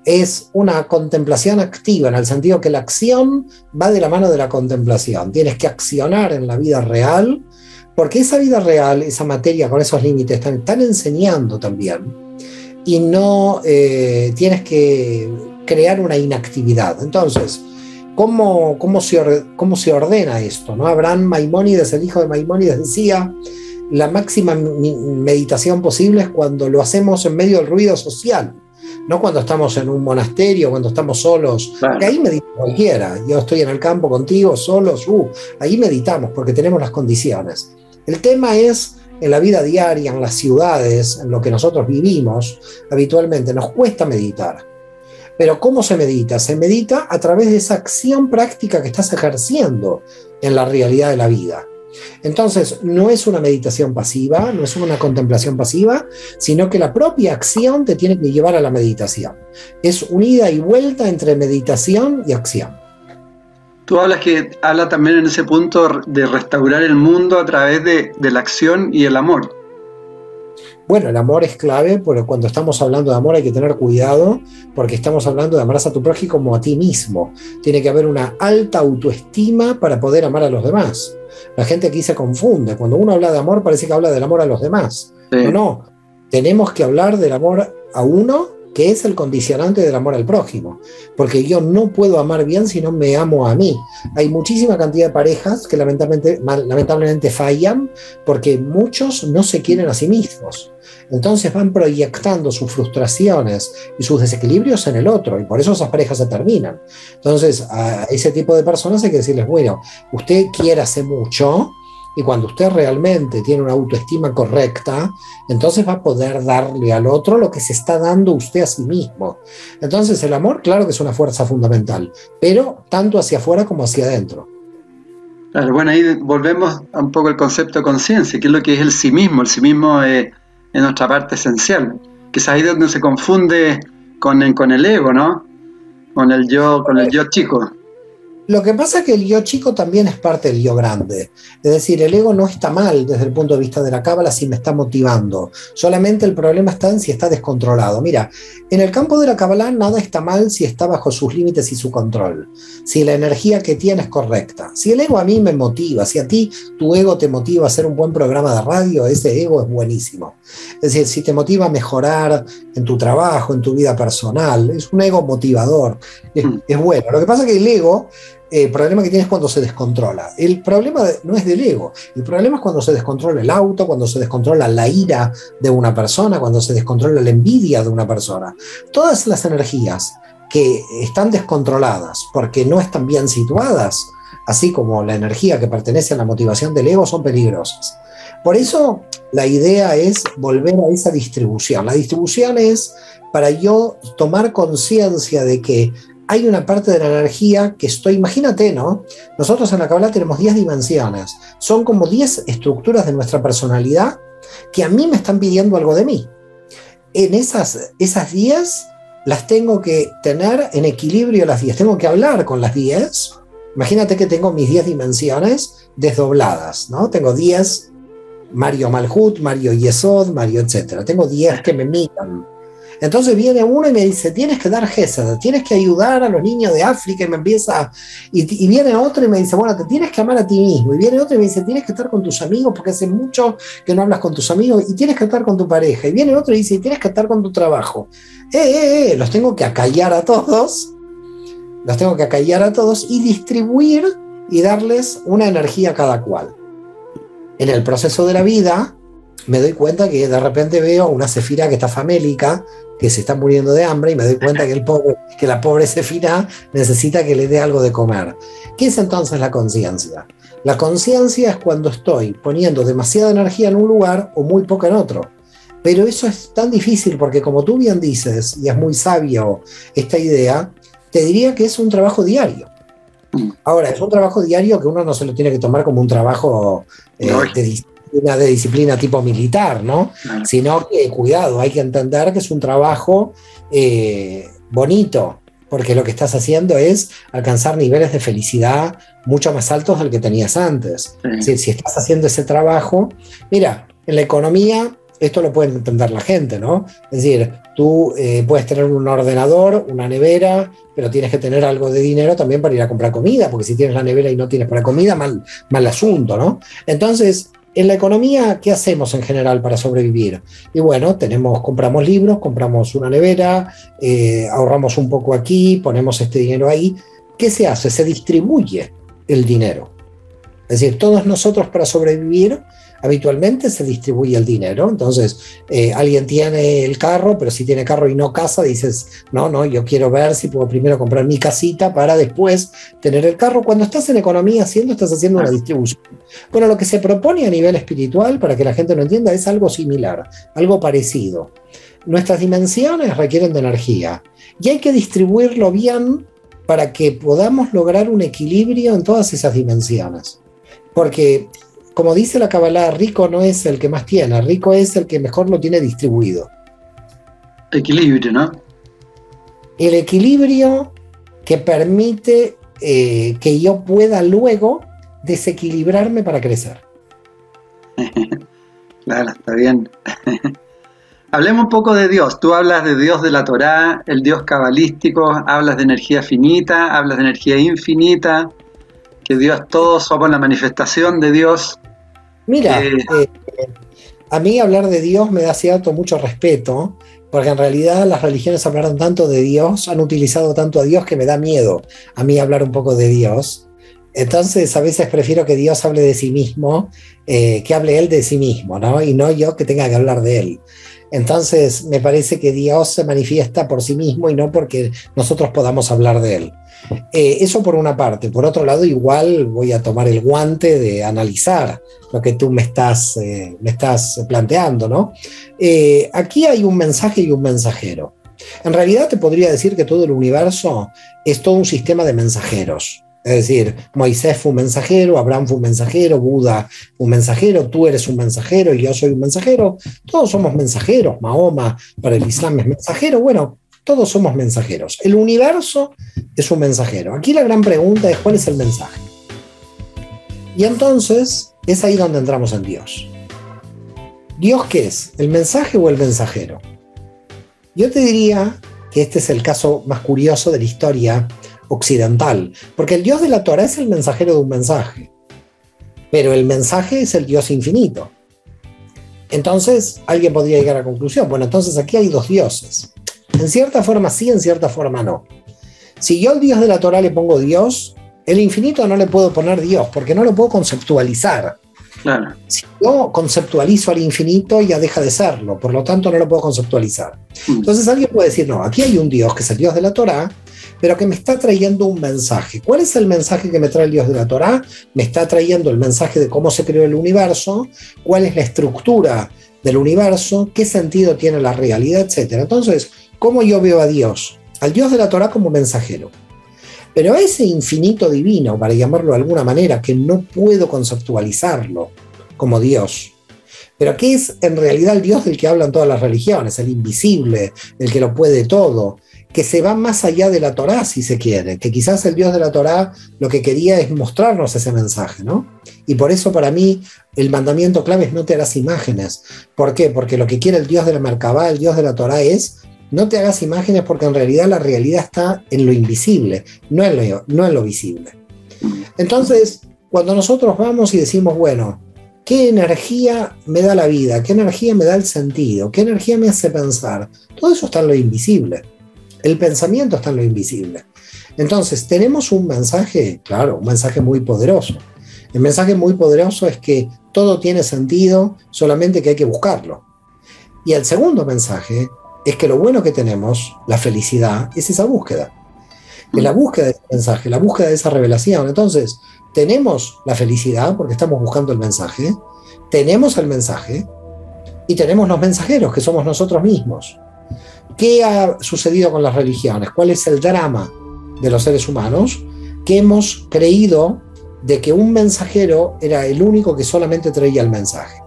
Es una contemplación activa en el sentido que la acción va de la mano de la contemplación. Tienes que accionar en la vida real porque esa vida real, esa materia con esos límites, están, enseñando también. Y no eh, tienes que crear una inactividad. Entonces, ¿cómo, cómo, se, cómo se ordena esto? ¿no? Abraham Maimónides, el hijo de Maimónides, decía, la máxima meditación posible es cuando lo hacemos en medio del ruido social no cuando estamos en un monasterio, cuando estamos solos, que ahí medita cualquiera. Yo estoy en el campo contigo, solos, uh, ahí meditamos porque tenemos las condiciones. El tema es en la vida diaria, en las ciudades, en lo que nosotros vivimos habitualmente, nos cuesta meditar. Pero ¿cómo se medita? Se medita a través de esa acción práctica que estás ejerciendo en la realidad de la vida. Entonces, no es una meditación pasiva, no es una contemplación pasiva, sino que la propia acción te tiene que llevar a la meditación. Es unida y vuelta entre meditación y acción. Tú hablas que habla también en ese punto de restaurar el mundo a través de, la acción y el amor. Bueno, el amor es clave, pero cuando estamos hablando de amor hay que tener cuidado, porque estamos hablando de amar a tu prójimo como a ti mismo. Tiene que haber una alta autoestima para poder amar a los demás. La gente aquí se confunde. Cuando uno habla de amor parece que habla del amor a los demás. No, no. Tenemos que hablar del amor a uno que es el condicionante del amor al prójimo, porque yo no puedo amar bien si no me amo a mí. Hay muchísima cantidad de parejas que lamentablemente, fallan porque muchos no se quieren a sí mismos. Entonces van proyectando sus frustraciones y sus desequilibrios en el otro y por eso esas parejas se terminan. Entonces a ese tipo de personas hay que decirles, bueno, usted quiere hacer mucho, y cuando usted realmente tiene una autoestima correcta, entonces va a poder darle al otro lo que se está dando usted a sí mismo. Entonces el amor, claro que es una fuerza fundamental, pero tanto hacia afuera como hacia adentro. Claro, bueno, ahí volvemos un poco el concepto de conciencia, que es lo que es el sí mismo. El sí mismo es, nuestra parte esencial, que es ahí donde se confunde con, con el ego, ¿no? Con el yo, con el yo chico. Lo que pasa es que el yo chico también es parte del yo grande. Es decir, el ego no está mal desde el punto de vista de la cábala si me está motivando. Solamente el problema está en si está descontrolado. Mira, en el campo de la cábala nada está mal si está bajo sus límites y su control. Si la energía que tiene es correcta. Si el ego a mí me motiva, si a ti tu ego te motiva a hacer un buen programa de radio, ese ego es buenísimo. Es decir, si te motiva a mejorar en tu trabajo, en tu vida personal, es un ego motivador. Es, mm. es bueno. Lo que pasa es que el ego el problema que tienes cuando se descontrola. El problema no es del ego, el problema es cuando se descontrola el auto, cuando se descontrola la ira de una persona, cuando se descontrola la envidia de una persona. Todas las energías que están descontroladas porque no están bien situadas, así como la energía que pertenece a la motivación del ego, son peligrosas. Por eso la idea es volver a esa distribución. La distribución es para yo tomar conciencia de que hay una parte de la energía que estoy, imagínate, ¿no? Nosotros en la Kabbalah tenemos 10 dimensiones, son como 10 estructuras de nuestra personalidad que a mí me están pidiendo algo de mí. En esas, esas 10 las tengo que tener en equilibrio las 10, tengo que hablar con las 10. Imagínate que tengo mis 10 dimensiones desdobladas, ¿no? Tengo 10 Mario Malhut, Mario Yesod, Mario, etc. Tengo 10 que me miran. Entonces viene uno y me dice, tienes que dar gesed, tienes que ayudar a los niños de África y me empieza, y, viene otro y me dice, bueno, te tienes que amar a ti mismo. Y viene otro y me dice, tienes que estar con tus amigos porque hace mucho que no hablas con tus amigos y tienes que estar con tu pareja. Y viene otro y dice, tienes que estar con tu trabajo. Eh, eh, eh, los tengo que acallar a todos, los tengo que acallar a todos y distribuir y darles una energía a cada cual. En el proceso de la vida, me doy cuenta que de repente veo una cefira que está famélica, que se está muriendo de hambre, y me doy cuenta que, el pobre, que la pobre cefira necesita que le dé algo de comer. ¿Qué es entonces la conciencia? La conciencia es cuando estoy poniendo demasiada energía en un lugar o muy poca en otro. Pero eso es tan difícil porque como tú bien dices, y es muy sabio esta idea, te diría que es un trabajo diario. Mm. Ahora, es un trabajo diario que uno no se lo tiene que tomar como un trabajo eh, de una de disciplina tipo militar, ¿no? Sino que, cuidado, hay que entender que es un trabajo eh, bonito, porque lo que estás haciendo es alcanzar niveles de felicidad mucho más altos del que tenías antes. si estás haciendo ese trabajo, mira, en la economía esto lo puede entender la gente, ¿no? Es decir, tú eh, puedes tener un ordenador, una nevera, pero tienes que tener algo de dinero también para ir a comprar comida, porque si tienes la nevera y no tienes para comida, mal, mal asunto, ¿no? Entonces, en la economía, ¿qué hacemos en general para sobrevivir? Y bueno, tenemos, compramos libros, compramos una nevera, eh, ahorramos un poco aquí, ponemos este dinero ahí. ¿Qué se hace? Se distribuye el dinero. Es decir, todos nosotros para sobrevivir habitualmente se distribuye el dinero. Entonces, eh, alguien tiene el carro, pero si tiene carro y no casa, dices, no, no, yo quiero ver si puedo primero comprar mi casita para después tener el carro. Cuando estás en economía haciendo, estás haciendo una distribución. Bueno, lo que se propone a nivel espiritual, para que la gente lo entienda, es algo similar, algo parecido. Nuestras dimensiones requieren de energía y hay que distribuirlo bien para que podamos lograr un equilibrio en todas esas dimensiones. Porque como dice la Kabbalah, rico no es el que más tiene, rico es el que mejor lo tiene distribuido. Equilibrio, ¿no? El equilibrio que permite eh, que yo pueda luego desequilibrarme para crecer. claro, está bien. Hablemos un poco de Dios. Tú hablas de Dios de la Torá, el Dios cabalístico, hablas de energía finita, hablas de energía infinita, que Dios todo somos la manifestación de Dios. Mira, eh, eh, a mí hablar de Dios me da cierto mucho respeto, porque en realidad las religiones hablaron tanto de Dios, han utilizado tanto a Dios que me da miedo a mí hablar un poco de Dios. Entonces a veces prefiero que Dios hable de sí mismo, eh, que hable Él de sí mismo, ¿no? Y no yo que tenga que hablar de Él. Entonces me parece que Dios se manifiesta por sí mismo y no porque nosotros podamos hablar de Él. Eh, eso por una parte. Por otro lado, igual voy a tomar el guante de analizar lo que tú me estás, eh, me estás planteando, ¿no? Eh, aquí hay un mensaje y un mensajero. En realidad te podría decir que todo el universo es todo un sistema de mensajeros. Es decir, Moisés fue un mensajero, Abraham fue un mensajero, Buda un mensajero, tú eres un mensajero y yo soy un mensajero. Todos somos mensajeros. Mahoma para el Islam es mensajero. Bueno, todos somos mensajeros. El universo es un mensajero. Aquí la gran pregunta es cuál es el mensaje. Y entonces es ahí donde entramos en Dios. ¿Dios qué es? ¿El mensaje o el mensajero? Yo te diría que este es el caso más curioso de la historia occidental, porque el Dios de la Torah es el mensajero de un mensaje, pero el mensaje es el Dios infinito. Entonces, alguien podría llegar a la conclusión, bueno, entonces aquí hay dos dioses. En cierta forma sí, en cierta forma no. Si yo al Dios de la Torah le pongo Dios, el infinito no le puedo poner Dios, porque no lo puedo conceptualizar. Si yo conceptualizo al infinito, ya deja de serlo, por lo tanto no lo puedo conceptualizar. Mm. Entonces alguien puede decir, no, aquí hay un Dios que es el Dios de la Torah, pero que me está trayendo un mensaje. ¿Cuál es el mensaje que me trae el Dios de la Torah? Me está trayendo el mensaje de cómo se creó el universo, cuál es la estructura del universo, qué sentido tiene la realidad, etc. Entonces, ¿Cómo yo veo a Dios? Al Dios de la Torah como mensajero. Pero a ese infinito divino, para llamarlo de alguna manera, que no puedo conceptualizarlo como Dios, pero que es en realidad el Dios del que hablan todas las religiones, el invisible, el que lo puede todo, que se va más allá de la Torá, si se quiere, que quizás el Dios de la Torá lo que quería es mostrarnos ese mensaje, ¿no? Y por eso para mí el mandamiento clave es no te harás imágenes. ¿Por qué? Porque lo que quiere el Dios de la Merkabah, el Dios de la Torá es no te hagas imágenes porque en realidad la realidad está en lo invisible, no en lo, no en lo visible. Entonces, cuando nosotros vamos y decimos, bueno, ¿qué energía me da la vida? ¿Qué energía me da el sentido? ¿Qué energía me hace pensar? Todo eso está en lo invisible. El pensamiento está en lo invisible. Entonces, tenemos un mensaje, claro, un mensaje muy poderoso. El mensaje muy poderoso es que todo tiene sentido, solamente que hay que buscarlo. Y el segundo mensaje es que lo bueno que tenemos, la felicidad, es esa búsqueda. Es la búsqueda de ese mensaje, la búsqueda de esa revelación. Entonces, tenemos la felicidad porque estamos buscando el mensaje, tenemos el mensaje y tenemos los mensajeros, que somos nosotros mismos. ¿Qué ha sucedido con las religiones? ¿Cuál es el drama de los seres humanos? Que hemos creído de que un mensajero era el único que solamente traía el mensaje.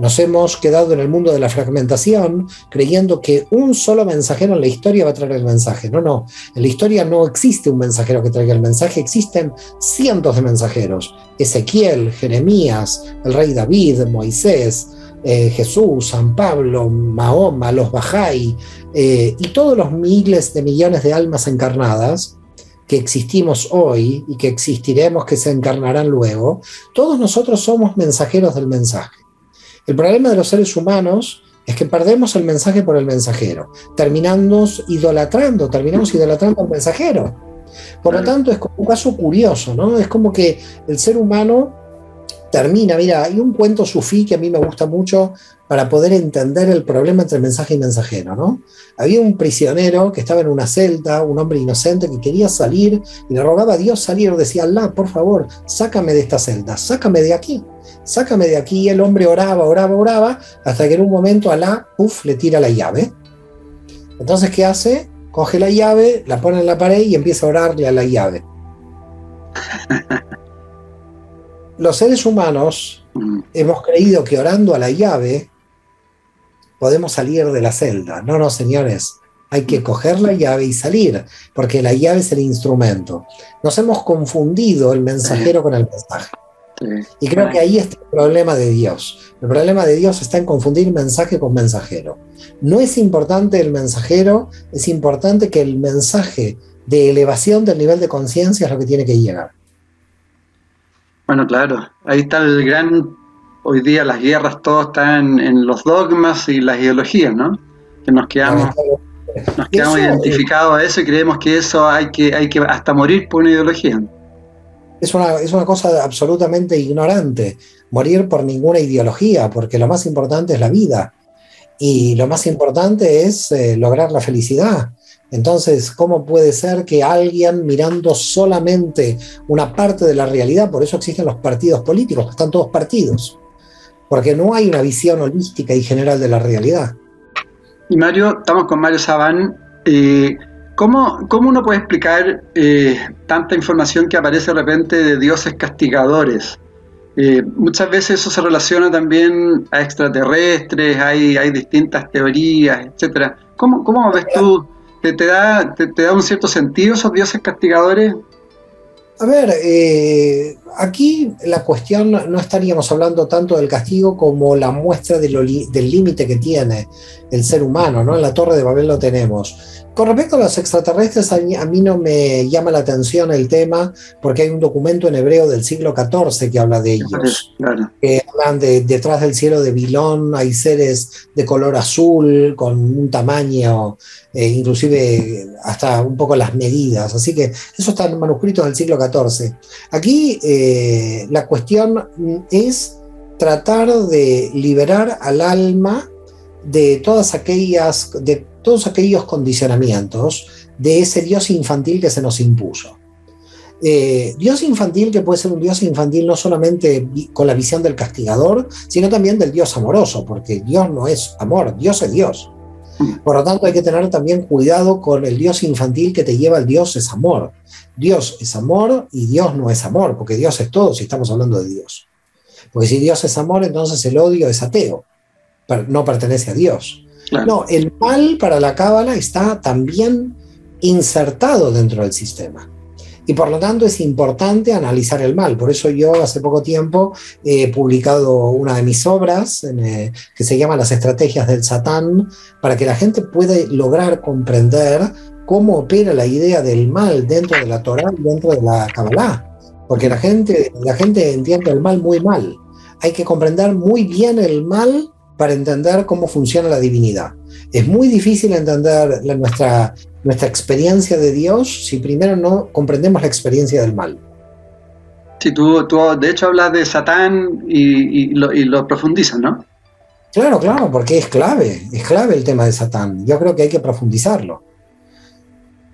Nos hemos quedado en el mundo de la fragmentación creyendo que un solo mensajero en la historia va a traer el mensaje. No, no. En la historia no existe un mensajero que traiga el mensaje, existen cientos de mensajeros. Ezequiel, Jeremías, el rey David, Moisés, eh, Jesús, San Pablo, Mahoma, los Bajai eh, y todos los miles de millones de almas encarnadas que existimos hoy y que existiremos, que se encarnarán luego, todos nosotros somos mensajeros del mensaje. El problema de los seres humanos es que perdemos el mensaje por el mensajero. Terminamos idolatrando, terminamos idolatrando al mensajero. Por lo tanto, es como un caso curioso, ¿no? Es como que el ser humano termina, mira, hay un cuento sufí que a mí me gusta mucho para poder entender el problema entre mensaje y mensajero, ¿no? Había un prisionero que estaba en una celda, un hombre inocente que quería salir y le rogaba a Dios salir, decía, Allah, por favor, sácame de esta celda, sácame de aquí sácame de aquí. El hombre oraba, oraba, oraba, hasta que en un momento Alá, puff, le tira la llave. Entonces, ¿qué hace? Coge la llave, la pone en la pared y empieza a orarle a la llave. Los seres humanos mm. hemos creído que orando a la llave podemos salir de la celda. No, no, señores. Hay que coger la llave y salir, porque la llave es el instrumento. Nos hemos confundido el mensajero con el mensaje. Y creo que ahí está el problema de Dios. El problema de Dios está en confundir mensaje con mensajero. No es importante el mensajero, es importante que el mensaje de elevación del nivel de conciencia es lo que tiene que llegar. Bueno, claro, ahí está el gran, hoy día las guerras, todo están en los dogmas y las ideologías, ¿no? Que nos quedamos, nos quedamos identificados a eso y creemos que eso hay que, hay que hasta morir por una ideología es una, es una cosa absolutamente ignorante, morir por ninguna ideología, porque lo más importante es la vida y lo más importante es eh, lograr la felicidad. Entonces, ¿cómo puede ser que alguien mirando solamente una parte de la realidad, por eso existen los partidos políticos, están todos partidos, porque no hay una visión holística y general de la realidad? Y Mario, estamos con Mario Sabán. Eh, ¿Cómo, uno puede explicar eh, tanta información que aparece de repente de dioses castigadores? Eh, muchas veces eso se relaciona también a extraterrestres, hay, hay distintas teorías, etc. ¿Cómo, cómo ves tú? ¿Te, da, te, da un cierto sentido esos dioses castigadores? A ver, eh, aquí la cuestión no estaríamos hablando tanto del castigo como la muestra del límite que tiene el ser humano, ¿no? En la Torre de Babel lo tenemos. Con respecto a los extraterrestres, a mí, no me llama la atención el tema porque hay un documento en hebreo del siglo XIV que habla de ellos. Que hablan de detrás del cielo de Bilón, hay seres de color azul con un tamaño, eh, inclusive hasta un poco las medidas. Así que eso está en manuscritos del siglo XIV. Aquí eh, la cuestión es tratar de liberar al alma de todas aquellas, de todos aquellos condicionamientos de ese Dios infantil que se nos impuso. Eh, Dios infantil que puede ser un Dios infantil no solamente con la visión del castigador, sino también del Dios amoroso, porque Dios no es amor, Dios es Dios. Por lo tanto, hay que tener también cuidado con el Dios infantil que te lleva al Dios es amor. Dios es amor y Dios no es amor, porque Dios es todo si estamos hablando de Dios. Porque si Dios es amor, entonces el odio es ateo, no pertenece a Dios. No, el mal para la cábala está también insertado dentro del sistema. Y por lo tanto es importante analizar el mal. Por eso yo hace poco tiempo he publicado una de mis obras eh, que se llama Las estrategias del Satán, para que la gente pueda lograr comprender cómo opera la idea del mal dentro de la Torah dentro de la Kabbalah. Porque la gente, la gente entiende el mal muy mal. Hay que comprender muy bien el mal para entender cómo funciona la divinidad. Es muy difícil entender nuestra, nuestra experiencia de Dios si primero no comprendemos la experiencia del mal. Sí, tú, tú de hecho hablas de Satán y, lo, y lo profundizas, ¿no? Claro, claro, porque es clave, es clave el tema de Satán. Yo creo que hay que profundizarlo.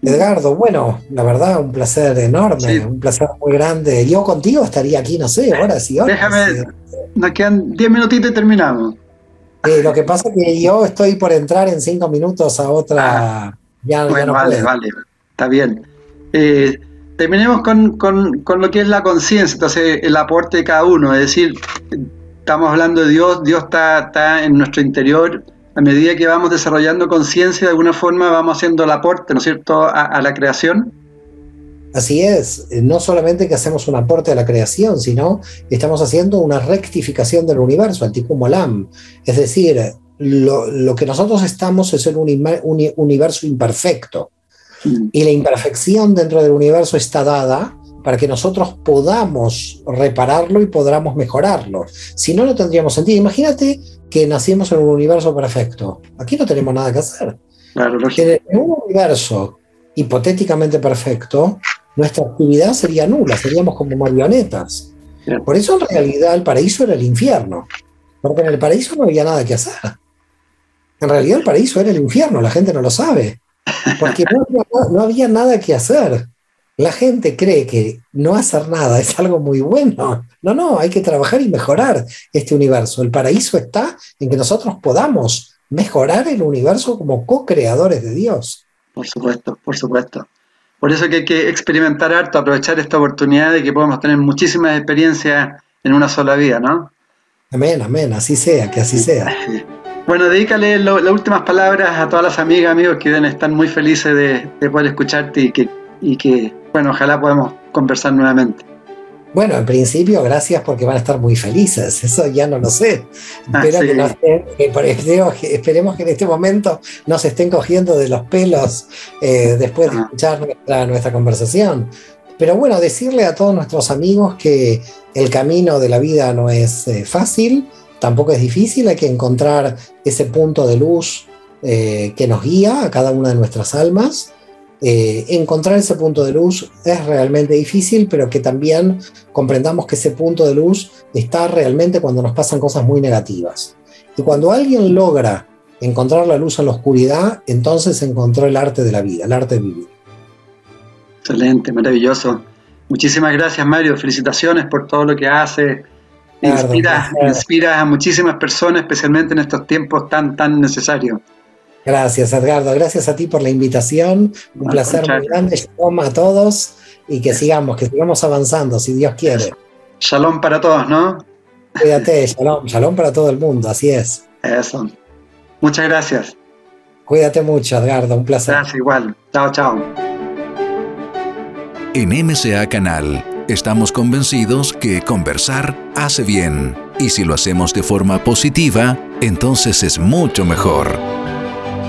Edgardo, bueno, la verdad, un placer enorme, un placer muy grande. Yo contigo estaría aquí, no sé, ahora sí. Déjame, nos quedan 10 minutitos y terminamos. Lo que pasa es que yo estoy por entrar en 5 minutos a otra. Ah, ya, bueno, vale, vale, está bien. Eh, terminemos con, con, con, lo que es la conciencia, entonces el aporte de cada uno, es decir, estamos hablando de Dios, Dios está, está en nuestro interior a medida que vamos desarrollando conciencia, de alguna forma vamos haciendo el aporte, ¿no es cierto?, a, la creación. Así es, no solamente que hacemos un aporte a la creación, sino estamos haciendo una rectificación del universo, al tipo Molam. Es decir, lo, que nosotros estamos es en un, universo imperfecto. Mm. Y la imperfección dentro del universo está dada para que nosotros podamos repararlo y podamos mejorarlo. Si no, no tendríamos sentido. Imagínate que nacimos en un universo perfecto. Aquí no tenemos nada que hacer. Claro, en un universo hipotéticamente perfecto, nuestra actividad sería nula, seríamos como marionetas. Por eso en realidad el paraíso era el infierno, porque en el paraíso no había nada que hacer. En realidad el paraíso era el infierno, la gente no lo sabe, porque no había nada que hacer. La gente cree que no hacer nada es algo muy bueno. No, no, hay que trabajar y mejorar este universo. El paraíso está en que nosotros podamos mejorar el universo como co-creadores de Dios. Por supuesto, por supuesto. Por eso que hay que experimentar harto, aprovechar esta oportunidad de que podemos tener muchísimas experiencias en una sola vida, ¿no? Amén, amén, así sea, que así sea. Bueno, dedícale las últimas palabras a todas las amigas, amigos que deben estar muy felices de, de poder escucharte y que, y que bueno, ojalá podamos conversar nuevamente. Bueno, en principio, gracias porque van a estar muy felices. Eso ya no lo sé. Ah, esperemos que en este momento no se estén cogiendo de los pelos eh, después de escuchar nuestra, conversación. Pero bueno, decirle a todos nuestros amigos que el camino de la vida no es eh, fácil, tampoco es difícil, hay que encontrar ese punto de luz eh, que nos guía a cada una de nuestras almas eh, encontrar ese punto de luz es realmente difícil, pero que también comprendamos que ese punto de luz está realmente cuando nos pasan cosas muy negativas. Y cuando alguien logra encontrar la luz en la oscuridad, entonces encontró el arte de la vida, el arte de vivir. Excelente, maravilloso. Muchísimas gracias, Mario. Felicitaciones por todo lo que hace. Inspira, inspira a muchísimas personas, especialmente en estos tiempos tan, tan necesarios. Gracias, Edgardo. Gracias a ti por la invitación. Un placer muy grande. Shalom a todos y que sigamos, que sigamos avanzando, si Dios quiere. Shalom para todos, ¿no? Cuídate, shalom, shalom para todo el mundo, así es. Eso. Muchas gracias. Cuídate mucho, Edgardo, un placer. Gracias, igual. Chao, chao. En MCA Canal estamos convencidos que conversar hace bien y si lo hacemos de forma positiva, entonces es mucho mejor.